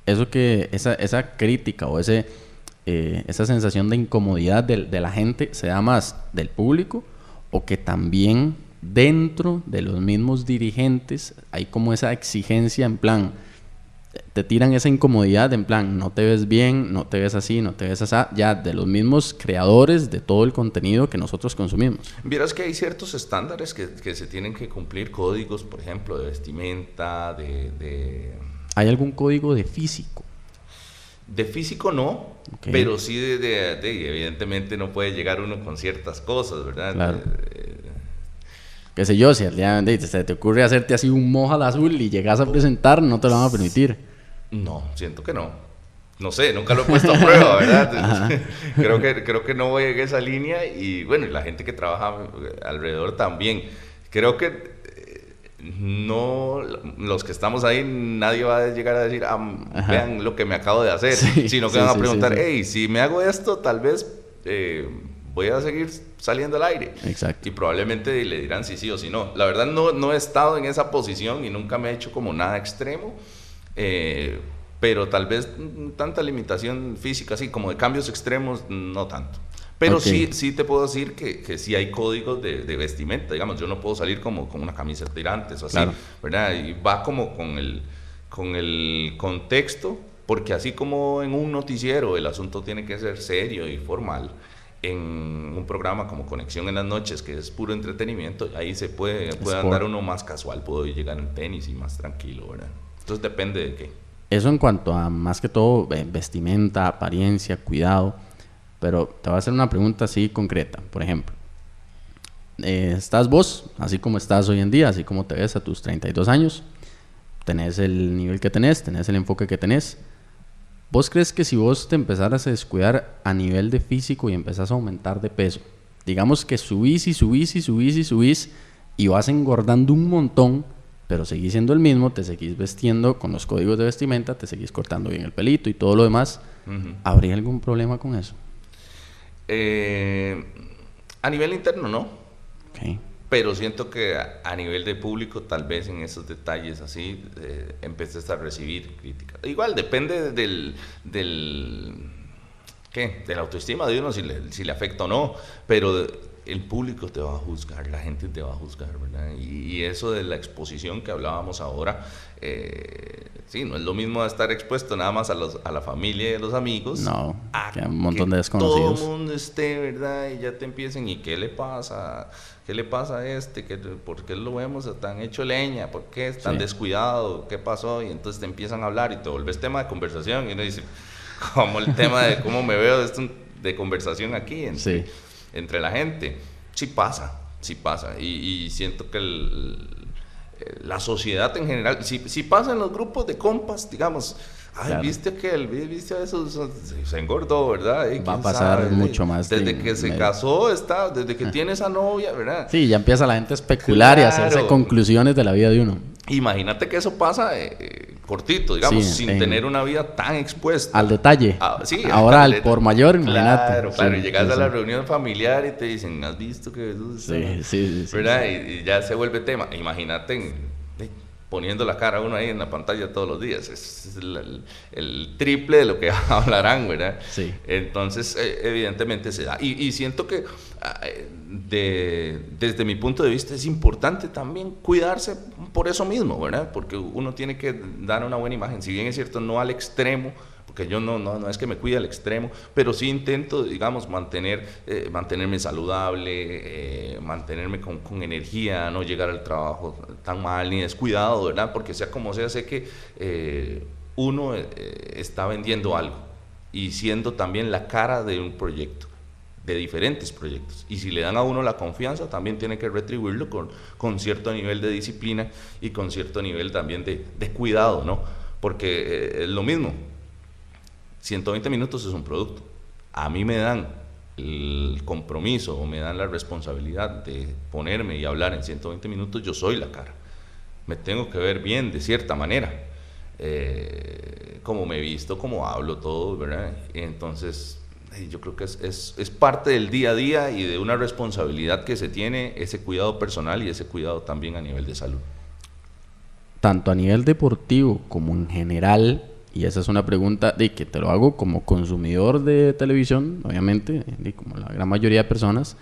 eso que, esa, esa crítica o ese, eh, esa sensación de incomodidad de, de la gente se da más del público o que también dentro de los mismos dirigentes hay como esa exigencia en plan, te tiran esa incomodidad en plan, no te ves bien, no te ves así, no te ves así, ya de los mismos creadores de todo el contenido que nosotros consumimos. Vieras que hay ciertos estándares que, que se tienen que cumplir, códigos, por ejemplo, de vestimenta, de... ¿Hay algún código de físico? De físico no, pero sí de, evidentemente no puede llegar uno con ciertas cosas, ¿verdad? Claro. Eh, qué sé yo, si al día se te ocurre hacerte así un moja al azul y llegas a presentar, no te lo van a permitir. No, siento que no. No sé, nunca lo he puesto a prueba, ¿verdad? creo, que, creo que no voy en esa línea y bueno, y la gente que trabaja alrededor también. Creo que eh, no, los que estamos ahí, nadie va a llegar a decir, ah, vean lo que me acabo de hacer, sino que van a preguntar, hey, si me hago esto, tal vez eh, voy a seguir saliendo al aire. Exacto. Y probablemente le dirán si sí o si no. La verdad no, no he estado en esa posición y nunca me he hecho como nada extremo. Eh, pero tal vez tanta limitación física, así como de cambios extremos, no tanto. Pero sí, sí te puedo decir que, que sí hay códigos de, de, vestimenta, digamos, yo no puedo salir como con una camisa tirantes o así, ¿verdad? Y va como con el, con el contexto, porque así como en un noticiero el asunto tiene que ser serio y formal, en un programa como Conexión en las noches, que es puro entretenimiento, ahí se puede, puede andar uno más casual, puedo llegar en tenis y más tranquilo, ¿verdad? Entonces depende de qué. Eso en cuanto a más que todo vestimenta, apariencia, cuidado, pero te voy a hacer una pregunta así concreta, por ejemplo. Eh, estás vos, así como estás hoy en día, así como te ves a tus 32 años, tenés el nivel que tenés, tenés el enfoque que tenés, ¿Vos crees que si vos te empezaras a descuidar a nivel de físico y empezás a aumentar de peso, digamos que subís y subís y subís y subís y vas engordando un montón, pero seguís siendo el mismo, te seguís vestiendo con los códigos de vestimenta, te seguís cortando bien el pelito y todo lo demás, ¿habría algún problema con eso? Eh, a nivel interno no. Pero siento que a, nivel de público, tal vez en esos detalles así, eh, a recibir críticas. Igual, depende del, del, ¿qué? de la autoestima de uno, si le, si le afecta o no, pero el público te va a juzgar, la gente te va a juzgar, ¿verdad? Y, eso de la exposición que hablábamos ahora, eh, sí, no es lo mismo estar expuesto nada más a, los, a la familia y a los amigos. No, a que un montón de desconocidos. Todo el mundo esté, ¿verdad? Y ya te empiecen, ¿y qué le pasa? ¿Qué le pasa a este? ¿Qué, ¿Por qué lo vemos tan hecho leña? ¿Por qué es tan descuidado? ¿Qué pasó? Y entonces te empiezan a hablar y te vuelves tema de conversación y uno dice, como el tema de cómo me veo de, de conversación aquí. sí entre la gente. Sí pasa, sí pasa. Y, siento que la sociedad en general, si, si pasa en los grupos de compas, digamos, Ay, viste que el viste eso, se engordó, ¿verdad? Va a pasar mucho más. Desde que se casó, está, desde que tiene esa novia, ¿verdad? Sí, ya empieza la gente a especular y a hacerse conclusiones de la vida de uno. Imagínate que eso pasa eh, cortito, digamos, sin tener una vida tan expuesta. Al detalle. Ah, sí, Ahora al, por mayor, imagínate. Claro, claro. y llegas a la reunión familiar y te dicen, ¿has visto que eso Sí, sí, sí. ¿Verdad? Y, ya se vuelve tema. Imagínate poniendo la cara uno ahí en la pantalla todos los días. Es, el, triple de lo que hablarán, ¿verdad? Sí. Entonces, eh, evidentemente se da. Y, siento que ah, de, desde mi punto de vista es importante también cuidarse por eso mismo, ¿verdad? Porque uno tiene que dar una buena imagen. Si bien es cierto, no al extremo, porque yo no, no, no es que me cuide al extremo, pero sí intento, digamos, mantener, eh, mantenerme saludable, eh, mantenerme con, con, energía, no llegar al trabajo tan mal ni descuidado, ¿verdad? Porque sea como sea, sé que eh, uno está vendiendo algo y siendo también la cara de un proyecto de diferentes proyectos. Y si le dan a uno la confianza, también tiene que retribuirlo con, con cierto nivel de disciplina y con cierto nivel también de, de cuidado, ¿no? Porque es lo mismo, 120 minutos es un producto. A mí me dan el compromiso o me dan la responsabilidad de ponerme y hablar en 120 minutos, yo soy la cara. Me tengo que ver bien de cierta manera. Eh, como me visto, como hablo, todo, ¿verdad? Entonces, yo creo que es, es, parte del día a día y de una responsabilidad que se tiene ese cuidado personal y ese cuidado también a nivel de salud. Tanto a nivel deportivo como en general, y esa es una pregunta de que te lo hago como consumidor de televisión, obviamente, y como la gran mayoría de personas,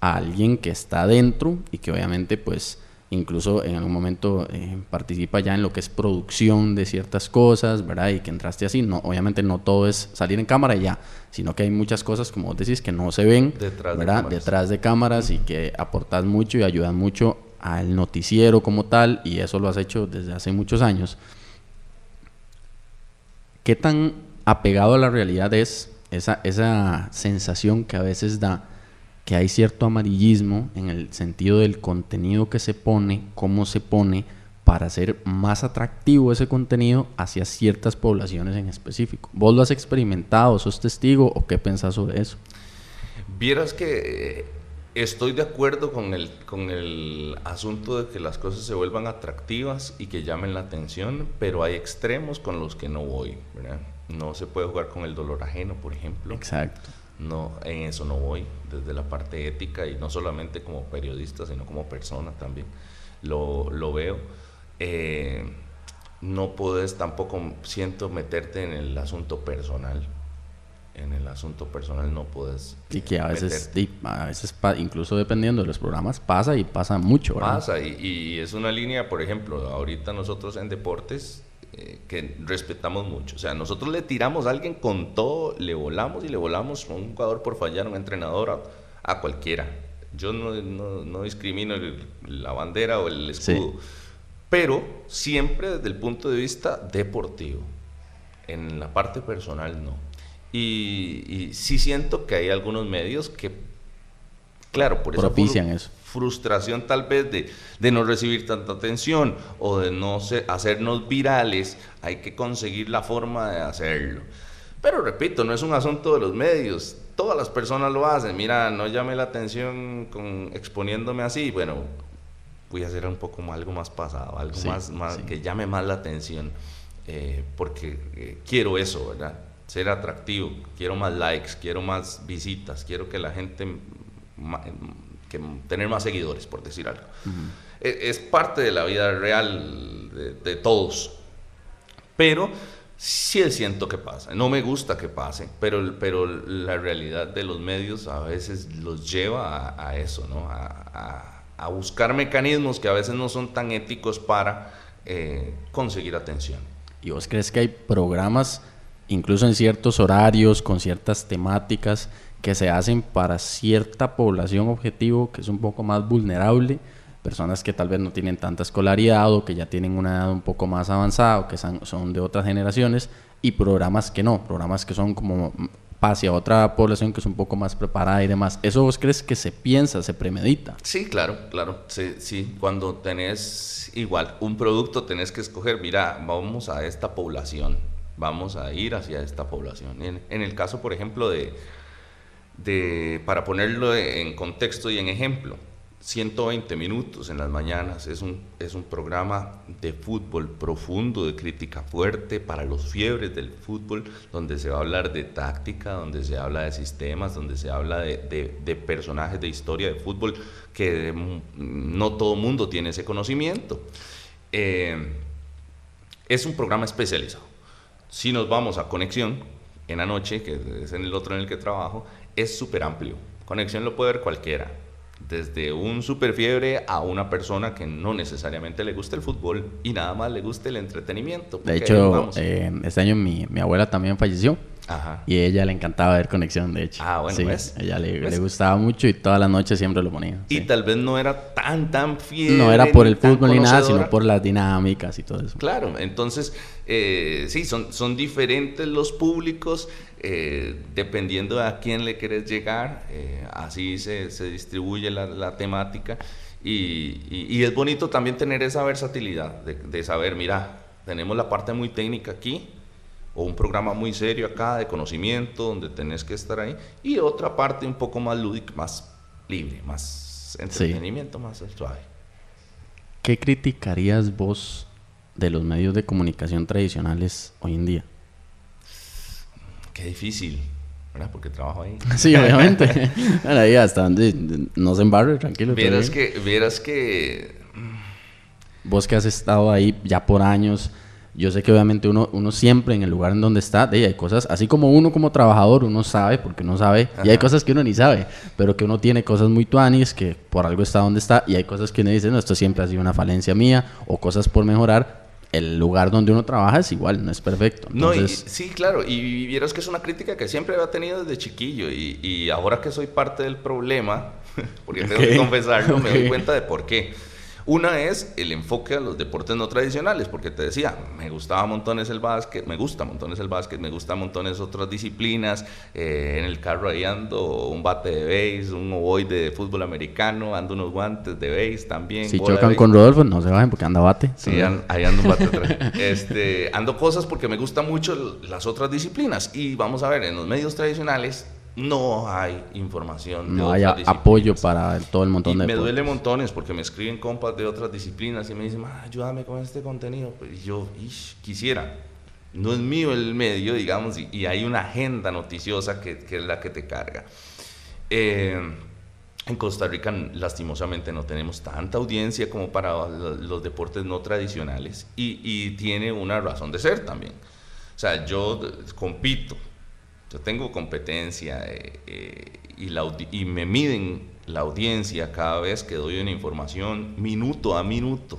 a alguien que está dentro y que obviamente pues incluso en algún momento eh, participa ya en lo que es producción de ciertas cosas, ¿verdad? Y que entraste así, no, obviamente no todo es salir en cámara y ya, sino que hay muchas cosas, como vos decís, que no se ven, detrás ¿verdad? De detrás de cámaras y que aportas mucho y ayudas mucho al noticiero como tal, y eso lo has hecho desde hace muchos años. ¿Qué tan apegado a la realidad es esa, esa sensación que a veces da que hay cierto amarillismo en el sentido del contenido que se pone, cómo se pone, para hacer más atractivo ese contenido hacia ciertas poblaciones en específico. ¿Vos lo has experimentado? ¿Sos testigo o qué pensás sobre eso? Vieras que Estoy de acuerdo con el, con el asunto de que las cosas se vuelvan atractivas y que llamen la atención, pero hay extremos con los que no voy. No se puede jugar con el dolor ajeno, por ejemplo. Exacto. No, en eso no voy, desde la parte ética y no solamente como periodista, sino como persona también. Lo, lo veo. Eh, no puedes tampoco, siento, meterte en el asunto personal en el asunto personal no puedes. Y que a veces, a veces incluso dependiendo de los programas, pasa y pasa mucho. Pasa, y, es una línea, por ejemplo, ahorita nosotros en deportes eh, que respetamos mucho. O sea, nosotros le tiramos a alguien con todo, le volamos y le volamos a un jugador por fallar, un entrenador, a, cualquiera. Yo no, no, discrimino la bandera o el escudo, pero siempre desde el punto de vista deportivo. En la parte personal no. Y, sí siento que hay algunos medios que, claro, por propician eso. Frustración tal vez de, de, no recibir tanta atención o de no hacernos virales, hay que conseguir la forma de hacerlo. Pero repito, no es un asunto de los medios. Todas las personas lo hacen. Mira, no llame la atención con exponiéndome así. Bueno, voy a hacer un poco algo más pasado, algo más, más que llame más la atención, eh, porque eh, quiero eso, ¿verdad? Ser atractivo, quiero más likes, quiero más visitas, quiero que la gente tener más seguidores, por decir algo. E, es, parte de la vida real de, de todos. Pero sí siento que pasa. No me gusta que pase, pero, pero la realidad de los medios a veces los lleva a, eso, ¿no? A, buscar mecanismos que a veces no son tan éticos para eh, conseguir atención. ¿Y vos crees que hay programas, incluso en ciertos horarios, con ciertas temáticas, que se hacen para cierta población objetivo que es un poco más vulnerable? personas que tal vez no tienen tanta escolaridad o que ya tienen una edad un poco más avanzada o que son, de otras generaciones y programas que no, programas que son como hacia otra población que es un poco más preparada y demás. ¿Eso vos crees que se piensa, se premedita? Sí, claro, claro. Sí, sí. Cuando tenés igual un producto, tenés que escoger, mira, vamos a esta población, vamos a ir hacia esta población. En, el caso, por ejemplo, de, de, para ponerlo en contexto y en ejemplo, 120 minutos en las mañanas. Es un, es un programa de fútbol profundo, de crítica fuerte para los fiebres del fútbol, donde se va a hablar de táctica, donde se habla de sistemas, donde se habla de, personajes de historia de fútbol que no todo mundo tiene ese conocimiento. Eh, es un programa especializado. Si nos vamos a Conexión, en la noche, que es en el otro en el que trabajo, es súper amplio. Conexión lo puede ver cualquiera desde un super fiebre a una persona que no necesariamente le gusta el fútbol y nada más le gusta el entretenimiento. De hecho, eh, este año mi, mi abuela también falleció. Ajá. Y ella le encantaba ver Conexión, de hecho. Ah, bueno, sí, ¿ves? Ella le, le, gustaba mucho y todas las noches siempre lo ponía. Y tal vez no era tan, tan fiel. No era por el fútbol ni nada, sino por las dinámicas y todo eso. Claro, entonces, eh, sí, son, son diferentes los públicos. Eh, dependiendo a quién le querés llegar, eh, así se, se, distribuye la, la temática. Y, y, es bonito también tener esa versatilidad de, de saber, mira, tenemos la parte muy técnica aquí, o un programa muy serio acá de conocimiento donde tenés que estar ahí y otra parte un poco más lúdica, más libre, más entretenimiento, más suave. ¿Qué criticarías vos de los medios de comunicación tradicionales hoy en día? Qué difícil, ¿verdad? Porque trabajo ahí. Sí, obviamente. ahí hasta donde no se embarre, tranquilo. Vieras que, vieras que... Vos que has estado ahí ya por años, yo sé que obviamente uno, uno siempre en el lugar en donde está, de hay cosas, así como uno como trabajador, uno sabe, porque uno sabe, y hay cosas que uno ni sabe, pero que uno tiene cosas muy tuanis, que por algo está donde está, y hay cosas que uno dice, no, esto siempre ha sido una falencia mía, o cosas por mejorar, el lugar donde uno trabaja es igual, no es perfecto. No, sí, claro, y vieras que es una crítica que siempre había tenido desde chiquillo, y, y ahora que soy parte del problema, porque tengo que confesarlo, me doy cuenta de por qué. Una es el enfoque a los deportes no tradicionales, porque te decía, me gustaba montones el básquet, me gusta montones el básquet, me gusta montones otras disciplinas, eh, en el carro ahí ando un bate de base, un ovoide de fútbol americano, ando unos guantes de base también. Si chocan con Rodolfo, no se bajen porque anda bate. Sí, ahí ando un bate este, ando cosas porque me gustan mucho las otras disciplinas y vamos a ver, en los medios tradicionales no hay información. No hay apoyo para todo el montón de... Me duele montones porque me escriben compas de otras disciplinas y me dicen, ah, ayúdame con este contenido. Pues yo, quisiera. No es mío el medio, digamos, y, hay una agenda noticiosa que, es la que te carga. Eh, en Costa Rica, lastimosamente, no tenemos tanta audiencia como para los deportes no tradicionales y, y tiene una razón de ser también. O sea, yo compito tengo competencia eh, eh, y me miden la audiencia cada vez que doy una información minuto a minuto.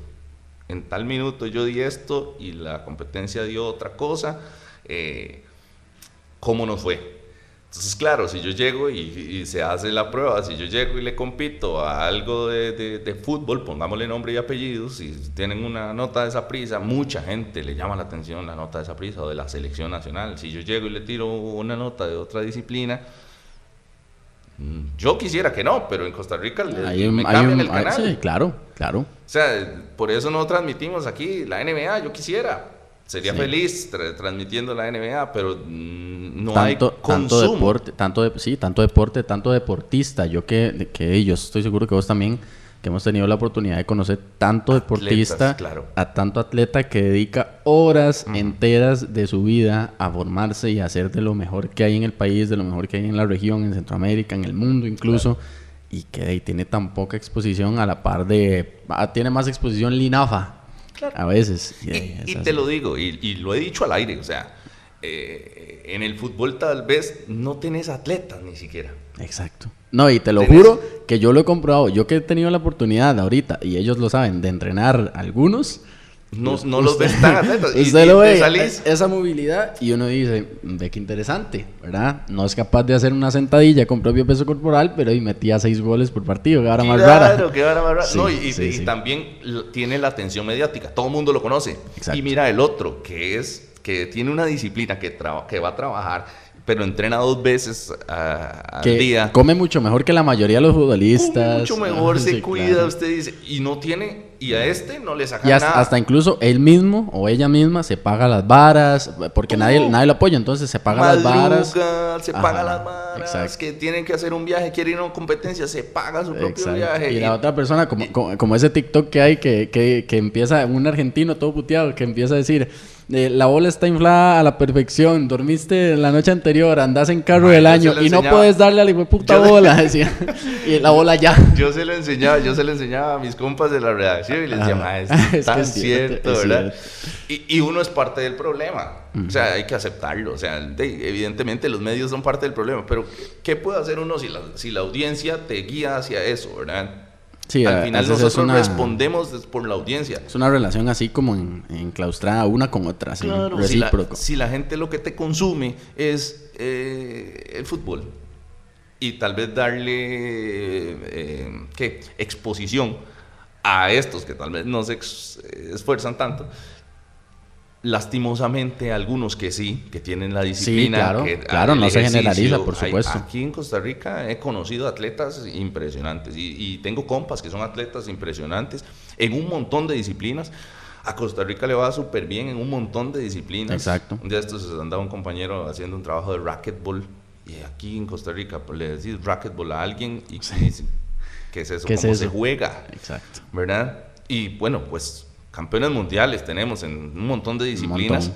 En tal minuto yo di esto y la competencia dio otra cosa. Eh, ¿Cómo nos fue? Entonces, claro, si yo llego y, se hace la prueba, si yo llego y le compito a algo de, fútbol, pongámosle nombre y apellidos, si tienen una nota de esa prisa, mucha gente le llama la atención la nota de esa prisa o de la selección nacional. Si yo llego y le tiro una nota de otra disciplina, mm, yo quisiera que no, pero en Costa Rica le, me cambian el canal. Sí, claro, claro. O sea, por eso no transmitimos aquí la NBA, yo quisiera. Sería feliz transmitiendo la NBA, pero mm, no hay consumo. Tanto deporte, tanto de, sí, tanto deporte, tanto deportista. Yo que, que ellos, estoy seguro que vos también, que hemos tenido la oportunidad de conocer tanto deportista, a tanto atleta que dedica horas enteras de su vida a formarse y a hacer de lo mejor que hay en el país, de lo mejor que hay en la región, en Centroamérica, en el mundo incluso. y que tiene tan poca exposición a la par de... Ah, tiene más exposición Linafa. A veces. Y, te lo digo, y, lo he dicho al aire, o sea, eh, en el fútbol tal vez no tenés atletas ni siquiera. Exacto. No, y te lo juro que yo lo he comprobado. Yo que he tenido la oportunidad ahorita, y ellos lo saben, de entrenar algunos no, no los ves tan atletas. Usted lo ve, esa movilidad, y uno dice, ve qué interesante, ¿verdad? No es capaz de hacer una sentadilla con propio peso corporal, pero y metía seis goles por partido, que ahora más rara. Claro, que ahora más rara. no, y, también tiene la atención mediática, todo el mundo lo conoce. Y mira el otro, que es que tiene una disciplina que, que va a trabajar pero entrena dos veces al día. Come mucho mejor que la mayoría de los futbolistas. mucho mejor, se cuida, usted dice. Y no tiene, y a este no le saca y hasta, incluso él mismo o ella misma se paga las varas, porque nadie, nadie lo apoya, entonces se paga las varas. Se paga las varas, que tienen que hacer un viaje, quieren ir a una competencia, se paga su propio viaje. Y, la otra persona, como, como, ese TikTok que hay, que, que, que empieza, un argentino todo puteado, que empieza a decir la bola está inflada a la perfección, dormiste la noche anterior, andas en carro del año y no puedes darle a la puta bola, decía. y la bola ya. Yo se lo enseñaba, yo se lo enseñaba a mis compas de la redacción y les decía, es, tan cierto, ¿verdad? Y, uno es parte del problema. O sea, hay que aceptarlo. O sea, evidentemente los medios son parte del problema, pero ¿qué puede hacer uno si la, si la audiencia te guía hacia eso, verdad? Sí, Al final nosotros respondemos por la audiencia. Es una relación así como en, enclaustrada una con otra, Si la, gente lo que te consume es eh, el fútbol y tal vez darle eh, ¿qué? exposición a estos que tal vez no se esfuerzan tanto, lastimosamente algunos que sí, que tienen la disciplina. claro, claro no se generaliza, por supuesto. aquí en Costa Rica he conocido atletas impresionantes y, tengo compas que son atletas impresionantes en un montón de disciplinas. A Costa Rica le va súper bien en un montón de disciplinas. Exacto. Un día estos andaba un compañero haciendo un trabajo de racquetball y aquí en Costa Rica pues, le decís racquetball a alguien y dice, ¿qué es eso? ¿Cómo se juega? Exacto. ¿Verdad? Y bueno, pues campeones mundiales tenemos en un montón de disciplinas,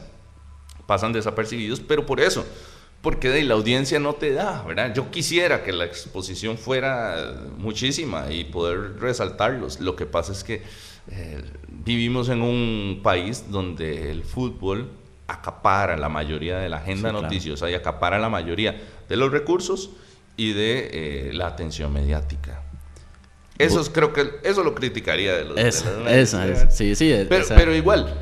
pasan desapercibidos, pero por eso, porque de la audiencia no te da, ¿verdad? Yo quisiera que la exposición fuera muchísima y poder resaltarlos. Lo que pasa es que eh, vivimos en un país donde el fútbol acapara la mayoría de la agenda noticiosa y acapara la mayoría de los recursos y de eh, la atención mediática. Eso creo que eso lo criticaría de los Esa, sí, sí. Pero, pero, igual,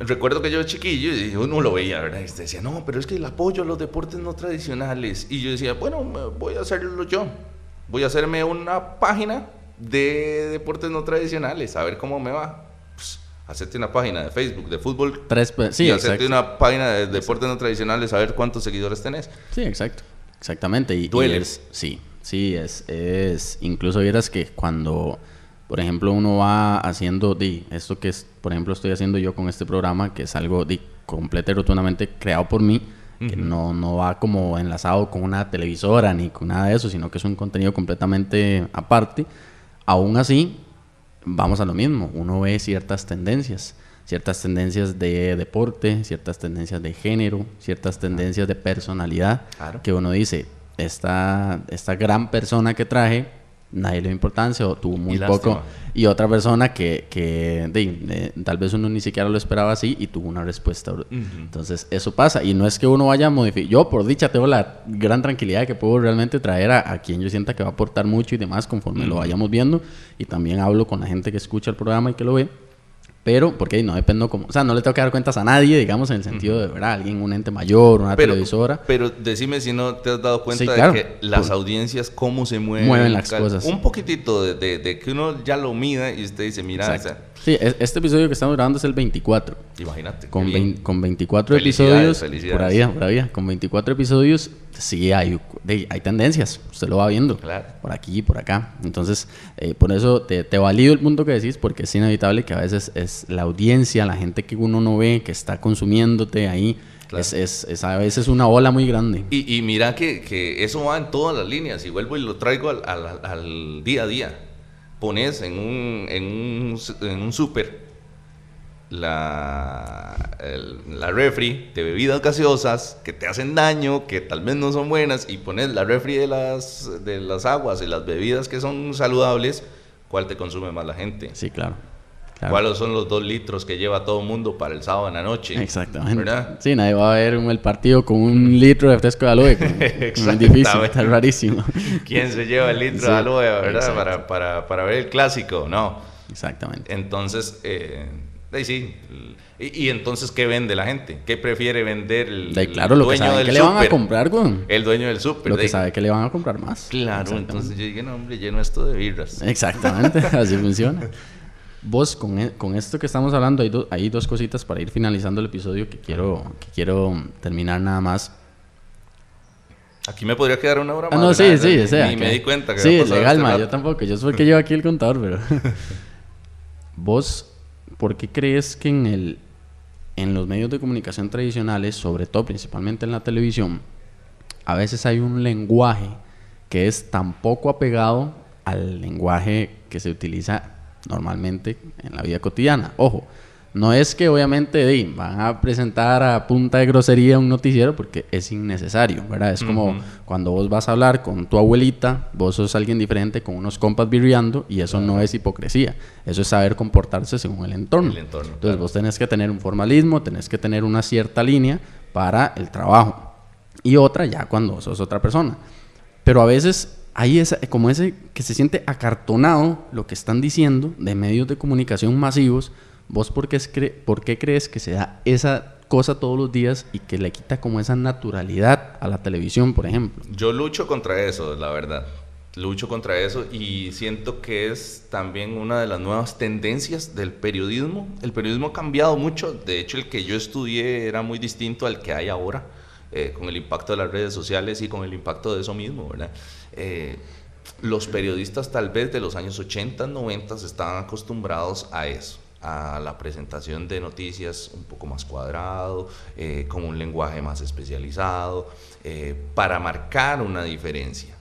recuerdo que yo chiquillo y uno lo veía, ¿verdad? Y decía, no, pero es que el apoyo a los deportes no tradicionales. Y yo decía, bueno, voy a hacerlo yo. Voy a hacerme una página de deportes no tradicionales, a ver cómo me va. Pues, hacerte una página de Facebook de fútbol. Tres, sí, y hacerte una página de deportes no tradicionales, a ver cuántos seguidores tenés. Sí, exacto. Exactamente. Y, Duele. sí. Sí, es, es, incluso vieras que cuando, por ejemplo, uno va haciendo, di, esto que es, por ejemplo, estoy haciendo yo con este programa, que es algo di, completo y rotundamente creado por mí, que no, no va como enlazado con una televisora ni con nada de eso, sino que es un contenido completamente aparte, aún así, vamos a lo mismo, uno ve ciertas tendencias ciertas tendencias de deporte, ciertas tendencias de género, ciertas tendencias de personalidad, que uno dice, esta, esta gran persona que traje, nadie le dio importancia o tuvo muy poco. Y otra persona que, que tal vez uno ni siquiera lo esperaba así y tuvo una respuesta. Entonces, eso pasa. Y no es que uno vaya a modificar. Yo, por dicha, tengo la gran tranquilidad de que puedo realmente traer a, quien yo sienta que va a aportar mucho y demás conforme lo vayamos viendo. Y también hablo con la gente que escucha el programa y que lo ve pero, porque no dependo como, o sea, no le tengo que dar cuentas a nadie, digamos, en el sentido de, ¿verdad? Alguien, un ente mayor, una televisora. Pero decime si no te has dado cuenta de que las audiencias, cómo se mueven. Mueven las cosas. Un poquitito de, de, que uno ya lo mida y usted dice, mira, o sea, Sí, este episodio que estamos grabando es el 24. Imagínate. Con, con 24 episodios. Felicidades. Por ahí, por ahí. Con 24 episodios, sí hay, hay tendencias. Usted lo va viendo. Claro. Por aquí y por acá. Entonces, eh, por eso te, te, valido el punto que decís, porque es inevitable que a veces es la audiencia, la gente que uno no ve, que está consumiéndote ahí. Es, es, a veces una ola muy grande. Y, y mira que, que, eso va en todas las líneas. Y vuelvo y lo traigo al, al, al día a día pones en un, en un, en un súper la, la refri de bebidas gaseosas que te hacen daño, que tal vez no son buenas, y pones la refri de las, de las aguas y las bebidas que son saludables, ¿cuál te consume más la gente? Sí, claro. ¿Cuáles son los dos litros que lleva todo el mundo para el sábado en la noche? Exactamente. ¿verdad? Sí, nadie va a ver el partido con un litro de fresco de aloe. es difícil, está rarísimo. ¿Quién se lleva el litro de aloe, verdad? Para, para, para, ver el clásico, no. Exactamente. Entonces, eh, sí. Y, entonces, ¿qué vende la gente? ¿Qué prefiere vender el, claro, lo dueño que del que le van a comprar, güey. El dueño del súper. Lo que sabe que le van a comprar más. Claro, entonces yo dije, no, hombre, lleno esto de birras. Exactamente, así funciona. Vos, con, e, con, esto que estamos hablando, hay, hay, dos cositas para ir finalizando el episodio que quiero, que quiero terminar nada más. Aquí me podría quedar una hora ah, más. no, sí, sí, o sea, Ni me di cuenta que Sí, legal, ma, yo tampoco. Yo soy el que llevo aquí el contador, pero. Vos, ¿por qué crees que en, el, en los medios de comunicación tradicionales, sobre todo principalmente en la televisión, a veces hay un lenguaje que es tan poco apegado al lenguaje que se utiliza normalmente en la vida cotidiana. Ojo, no es que obviamente van a presentar a punta de grosería un noticiero porque es innecesario, ¿verdad? Es como cuando vos vas a hablar con tu abuelita, vos sos alguien diferente con unos compas virreando y eso no es hipocresía, eso es saber comportarse según el entorno. Entonces vos tenés que tener un formalismo, tenés que tener una cierta línea para el trabajo y otra ya cuando sos otra persona. Pero a veces hay esa, como ese que se siente acartonado lo que están diciendo de medios de comunicación masivos. ¿Vos por qué, por qué crees que se da esa cosa todos los días y que le quita como esa naturalidad a la televisión, por ejemplo? Yo lucho contra eso, la verdad. Lucho contra eso y siento que es también una de las nuevas tendencias del periodismo. El periodismo ha cambiado mucho. De hecho, el que yo estudié era muy distinto al que hay ahora, eh, con el impacto de las redes sociales y con el impacto de eso mismo, ¿verdad? Eh, los periodistas tal vez de los años 80, 90 estaban acostumbrados a eso, a la presentación de noticias un poco más cuadrado, eh, con un lenguaje más especializado, eh, para marcar una diferencia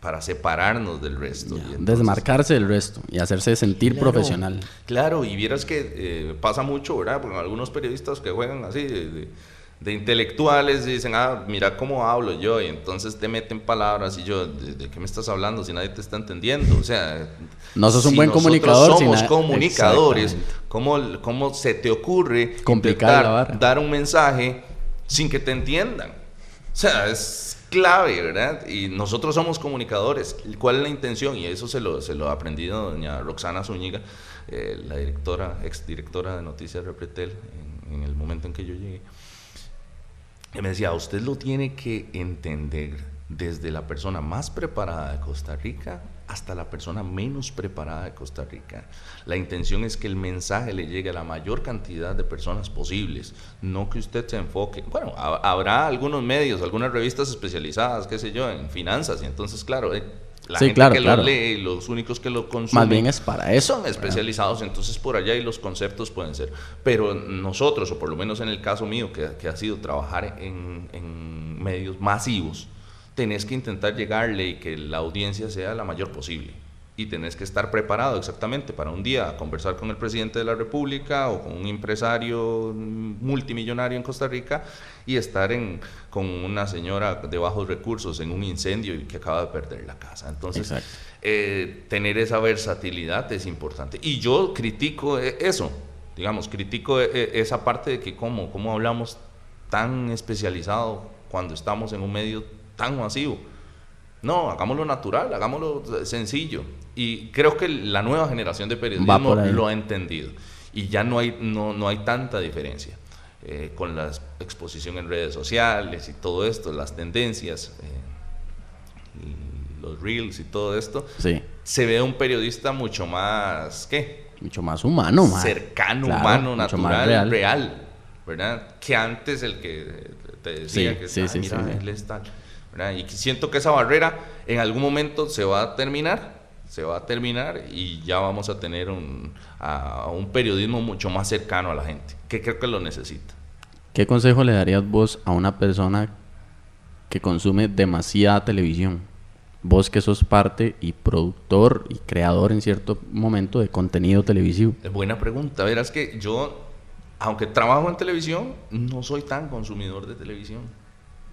para separarnos del resto. desmarcarse del resto y hacerse sentir profesional. Claro, y vieras que pasa mucho, ¿verdad? Porque algunos periodistas que juegan así, de, de intelectuales y dicen, ah, mira cómo hablo yo, y entonces te meten palabras y yo, ¿de, qué me estás hablando si nadie te está entendiendo? O sea, no sos un buen comunicador. Somos comunicadores, ¿cómo, ¿cómo, se te ocurre Complicar dar un mensaje sin que te entiendan? O sea, es clave, ¿verdad? Y nosotros somos comunicadores. ¿Cuál es la intención? Y eso se lo, se lo ha aprendido doña Roxana Zúñiga, eh, la directora, ex directora de Noticias Repretel, en el momento en que yo llegué y me decía, usted lo tiene que entender desde la persona más preparada de Costa Rica hasta la persona menos preparada de Costa Rica. La intención es que el mensaje le llegue a la mayor cantidad de personas posibles, no que usted se enfoque. Bueno, habrá algunos medios, algunas revistas especializadas, qué sé yo, en finanzas, y entonces, claro, eh, la gente claro, que lo lee, los únicos que lo consumen. Más bien es para eso. Son especializados, entonces por allá y los conceptos pueden ser. Pero nosotros, o por lo menos en el caso mío, que, que ha sido trabajar en, en medios masivos, tenés que intentar llegarle y que la audiencia sea la mayor posible y tenés que estar preparado exactamente para un día conversar con el presidente de la República o con un empresario multimillonario en Costa Rica y estar en, con una señora de bajos recursos en un incendio y que acaba de perder la casa. Entonces, eh, tener esa versatilidad es importante. Y yo critico e, eso, digamos, critico e, esa parte de que cómo, cómo hablamos tan especializado cuando estamos en un medio tan masivo. No, hagámoslo natural, hagámoslo sencillo. Y creo que la nueva generación de periodismo lo ha entendido. Y ya no hay, no, no hay tanta diferencia. Eh, con la exposición en redes sociales y todo esto, las tendencias, eh, los reels y todo esto, sí. se ve un periodista mucho más, ¿qué? Mucho más humano, más. Cercano, humano, natural, real. ¿verdad? Que antes el que te decía que sí, sí, él es tal. Y siento que esa barrera en algún momento se va a terminar se va a terminar y ya vamos a tener un, a, un periodismo mucho más cercano a la gente, que creo que lo necesita. ¿Qué consejo le darías vos a una persona que consume demasiada televisión? Vos que sos parte y productor y creador en cierto momento de contenido televisivo. Buena pregunta. Verás que yo aunque trabajo en televisión, no soy tan consumidor de televisión.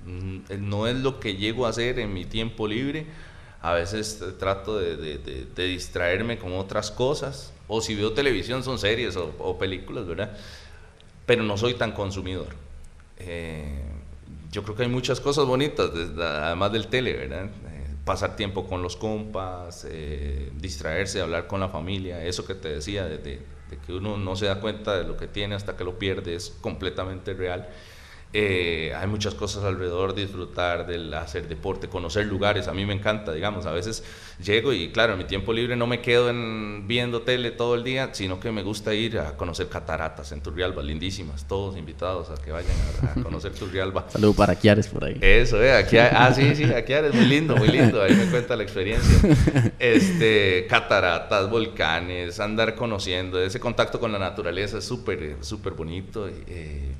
Mm, no es lo que llego a hacer en mi tiempo libre. A veces trato de, distraerme con otras cosas. O si veo televisión son series o, películas, ¿verdad? Pero no soy tan consumidor. Eh, yo creo que hay muchas cosas bonitas, además del tele, ¿verdad? Eh, pasar tiempo con los compas, eh, distraerse, hablar con la familia, eso que te decía, de, de, que uno no se da cuenta de lo que tiene hasta que lo pierde, es completamente real. Eh, hay muchas cosas alrededor, disfrutar del hacer deporte, conocer lugares, a mí me encanta, digamos, a veces llego y claro, en mi tiempo libre no me quedo en, viendo tele todo el día, sino que me gusta ir a conocer cataratas en Turrialba, lindísimas, todos invitados a que vayan a, conocer Turrialba. Saludos para Quiares por ahí. Eso, eh, aquí, ah, sí, sí, Quiares, muy lindo, muy lindo, ahí me cuenta la experiencia. Este, cataratas, volcanes, andar conociendo, ese contacto con la naturaleza es súper, súper bonito. Eh,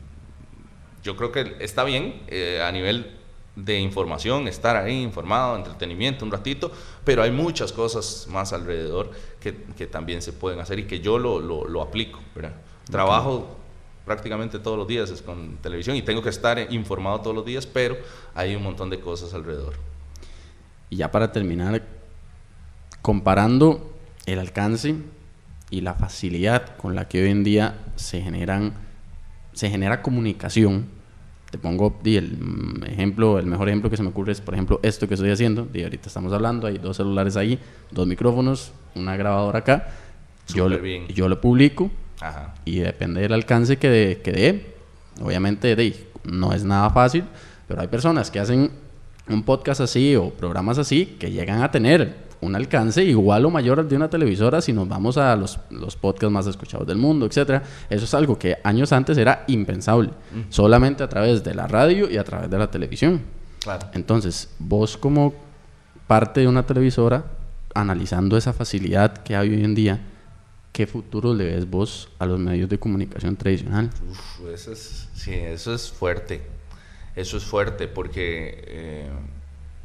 yo creo que está bien eh, a nivel de información, estar ahí informado, entretenimiento un ratito, pero hay muchas cosas más alrededor que, que también se pueden hacer y que yo lo, lo, aplico. Trabajo prácticamente todos los días es con televisión y tengo que estar informado todos los días, pero hay un montón de cosas alrededor. Y ya para terminar, comparando el alcance y la facilidad con la que hoy en día se generan se genera comunicación te pongo el ejemplo, el mejor ejemplo que se me ocurre es, por ejemplo, esto que estoy haciendo. Y ahorita estamos hablando, hay dos celulares ahí, dos micrófonos, una grabadora acá. Yo, yo lo publico y depende del alcance que dé. Que dé obviamente de, no es nada fácil, pero hay personas que hacen un podcast así o programas así que llegan a tener un alcance igual o mayor al de una televisora si nos vamos a los, los podcasts más escuchados del mundo, etcétera. Eso es algo que años antes era impensable, solamente a través de la radio y a través de la televisión. Claro. Entonces, vos como parte de una televisora, analizando esa facilidad que hay hoy en día, ¿qué futuro le ves vos a los medios de comunicación tradicional? Uf, eso es, sí, eso es fuerte. Eso es fuerte porque... Eh,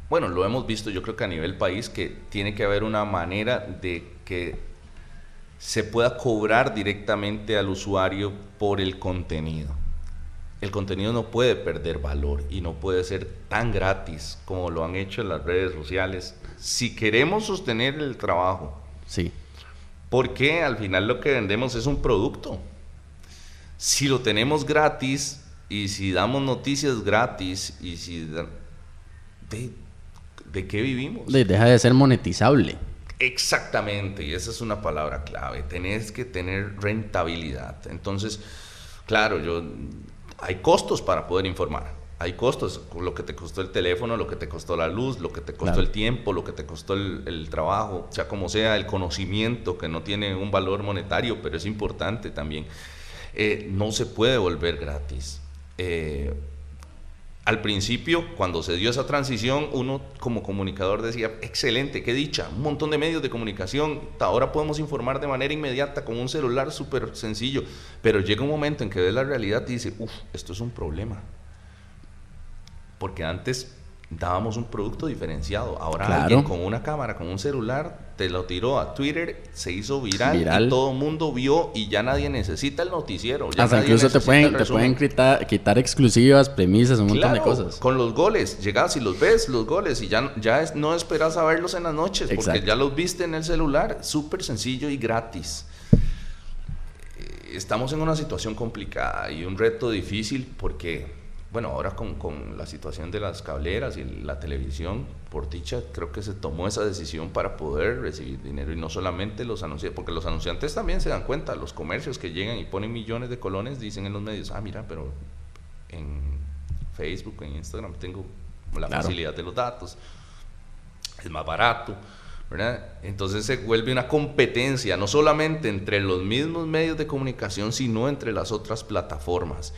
bueno, lo hemos visto yo creo que a nivel país, que tiene que haber una manera de que se pueda cobrar directamente al usuario por el contenido. El contenido no puede perder valor y no puede ser tan gratis como lo han hecho en las redes sociales. Si queremos sostener el trabajo, sí. Porque al final lo que vendemos es un producto. Si lo tenemos gratis y si damos noticias gratis y si de qué vivimos. Deja de ser monetizable. Exactamente, y esa es una palabra clave. Tenés que tener rentabilidad. Entonces, claro, yo hay costos para poder informar. Hay costos, lo que te costó el teléfono, lo que te costó la luz, lo que te costó el tiempo, lo que te costó el, trabajo, sea como sea, el conocimiento que no tiene un valor monetario, pero es importante también. Eh, no se puede volver gratis. Eh, al principio, cuando se dio esa transición, uno como comunicador decía, excelente, qué dicha, un montón de medios de comunicación, ahora podemos informar de manera inmediata con un celular súper sencillo, pero llega un momento en que ves la realidad y dice, uff, esto es un problema. Porque antes dábamos un producto diferenciado. Ahora alguien con una cámara, con un celular, te lo tiró a Twitter, se hizo viral, y todo el mundo vio y ya nadie necesita el noticiero. Hasta incluso te pueden, te pueden quitar, quitar, exclusivas, premisas, un montón de cosas. Con los goles, llegas y los ves, los goles, y ya, ya no esperas a verlos en las noches, porque ya los viste en el celular, súper sencillo y gratis. Eh, estamos en una situación complicada y un reto difícil porque bueno, ahora con, con, la situación de las cableras y la televisión, por dicha, creo que se tomó esa decisión para poder recibir dinero y no solamente los anunciantes, porque los anunciantes también se dan cuenta, los comercios que llegan y ponen millones de colones dicen en los medios, ah, mira, pero en Facebook, en Instagram tengo la facilidad de los datos, es más barato. ¿verdad? Entonces se vuelve una competencia, no solamente entre los mismos medios de comunicación, sino entre las otras plataformas.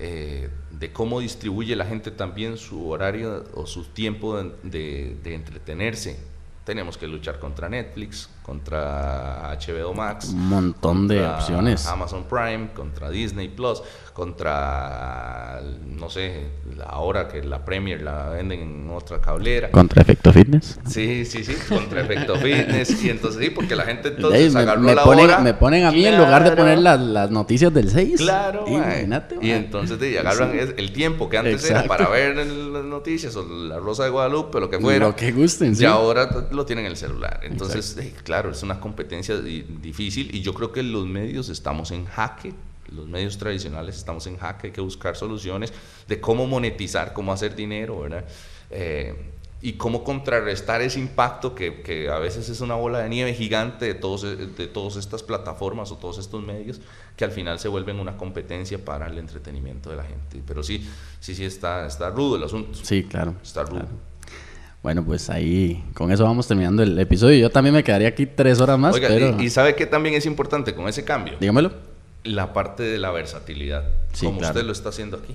Eh, de cómo distribuye la gente también su horario o su tiempo de, entretenerse. Tenemos que luchar contra Netflix, contra HBO Max. Un montón de opciones. Amazon Prime, contra Disney Plus, contra, no sé, ahora que la Premier la venden en otra cablera. Contra Efecto Fitness. Sí, sí, sí, contra Efecto Fitness. Y entonces sí, porque la gente entonces me, agarró me la ponen, hora. Me ponen a mí en lugar de poner las, las noticias del 6. Claro, Imagínate, Y entonces de, agarran Sí. el tiempo que antes era para ver las noticias o la Rosa de Guadalupe, lo que fuera. Lo que gusten, sí. Y ahora lo tienen en el celular. Entonces, eh, claro, es una competencia di- difícil y yo creo que los medios estamos en jaque. Los medios tradicionales estamos en jaque, hay que buscar soluciones de cómo monetizar, cómo hacer dinero, ¿verdad? Eh, y cómo contrarrestar ese impacto que, que a veces es una bola de nieve gigante de, todos, de todas estas plataformas o todos estos medios que al final se vuelven una competencia para el entretenimiento de la gente. Pero sí, sí, sí, está, está rudo el asunto. Sí, claro. Está rudo. claro. Bueno, pues ahí, con eso vamos terminando el episodio. Yo también me quedaría aquí tres horas más, Oiga, pero... y, y sabe que también es importante con ese cambio? Dígamelo. La parte de la versatilidad, Sí, como claro. usted lo está haciendo aquí.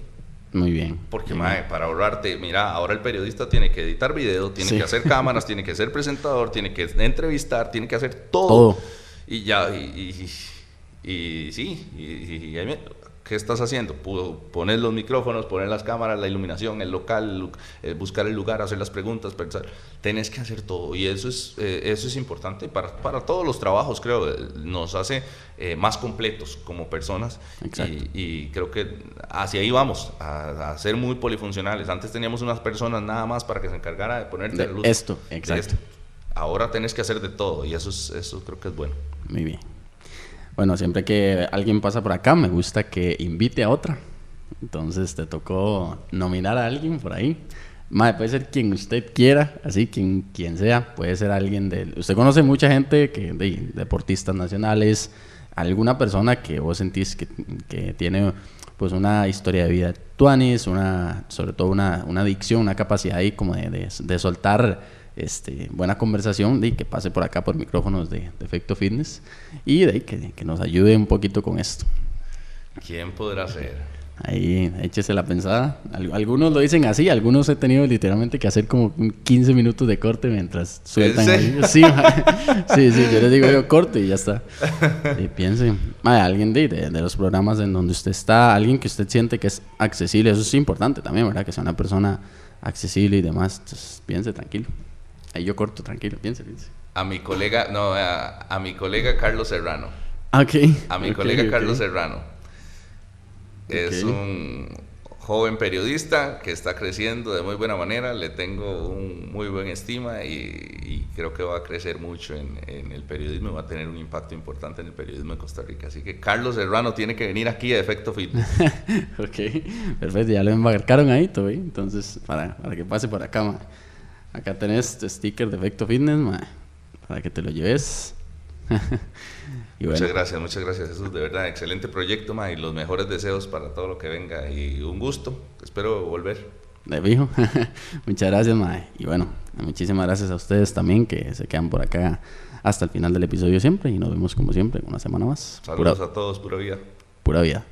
Muy bien. Porque, mae, para ahorrarte, mira, ahora el periodista tiene que editar video, tiene Sí. que hacer cámaras, tiene que ser presentador, tiene que entrevistar, tiene que hacer todo. Todo. Y ya, y, y, y sí, y, y- y ahí me- ¿qué estás haciendo? Poner los micrófonos, poner las cámaras, la iluminación, el local, eh, buscar el lugar, hacer las preguntas, pensar. Tenés que hacer todo. Y eso es, eh, eso es importante para, para todos los trabajos, creo. eh, Nos hace eh, más completos como personas. Exacto. Y, y creo que hacia ahí vamos, a, a ser muy polifuncionales. Antes teníamos unas personas nada más para que se encargara de ponerte De la luz. esto, exacto. esto. Ahora tenés que hacer de todo y eso, es, eso creo que es bueno. Muy bien. Bueno, siempre que alguien pasa por acá, me gusta que invite a otra. Entonces te tocó nominar a alguien por ahí. Mae, puede ser quien usted quiera, así quien, quien sea. Puede ser alguien de... Usted conoce mucha gente, que de, deportistas nacionales, alguna persona que vos sentís que, que tiene pues una historia de vida tuanis, una, sobre todo una, una adicción, una capacidad ahí como de, de, de soltar este, buena conversación, de que pase por acá por micrófonos de, de Efecto Fitness y de que, que nos ayude un poquito con esto. ¿Quién podrá ser? Ahí, échese la pensada. Al- algunos lo dicen así, algunos he tenido literalmente que hacer como un 15 minutos de corte mientras sueltan. ahí. Sí, sí, sí, yo les digo yo corte y ya está. Y piense, ma, alguien de, de, de los programas en donde usted está, alguien que usted siente que es accesible, eso es importante también, ¿verdad? Que sea una persona accesible y demás. Entonces, piense tranquilo. Ahí yo corto tranquilo, piense, piense. A mi colega, no, a, a mi colega Carlos Serrano. Ok. A mi colega. Carlos Serrano. Es un joven periodista que está creciendo de muy buena manera. Le tengo un muy buen estima y, y creo que va a crecer mucho en, en el periodismo y va a tener un impacto importante en el periodismo de Costa Rica. Así que Carlos Serrano tiene que venir aquí a Efecto Fitness. ok, perfecto, ya lo embarcaron ahí, todo. Entonces, para, para que pase por acá. Acá tenés tu sticker de Efecto Fitness, ma, para que te lo lleves. y bueno, Muchas gracias, muchas gracias Jesús. De verdad, excelente proyecto ma, y los mejores deseos para todo lo que venga. Y un gusto. Espero volver. de fijo. Muchas gracias, ma. Y bueno, muchísimas gracias a ustedes también que se quedan por acá hasta el final del episodio siempre. Y nos vemos como siempre una semana más. Saludos Pura, a todos, pura vida. pura vida.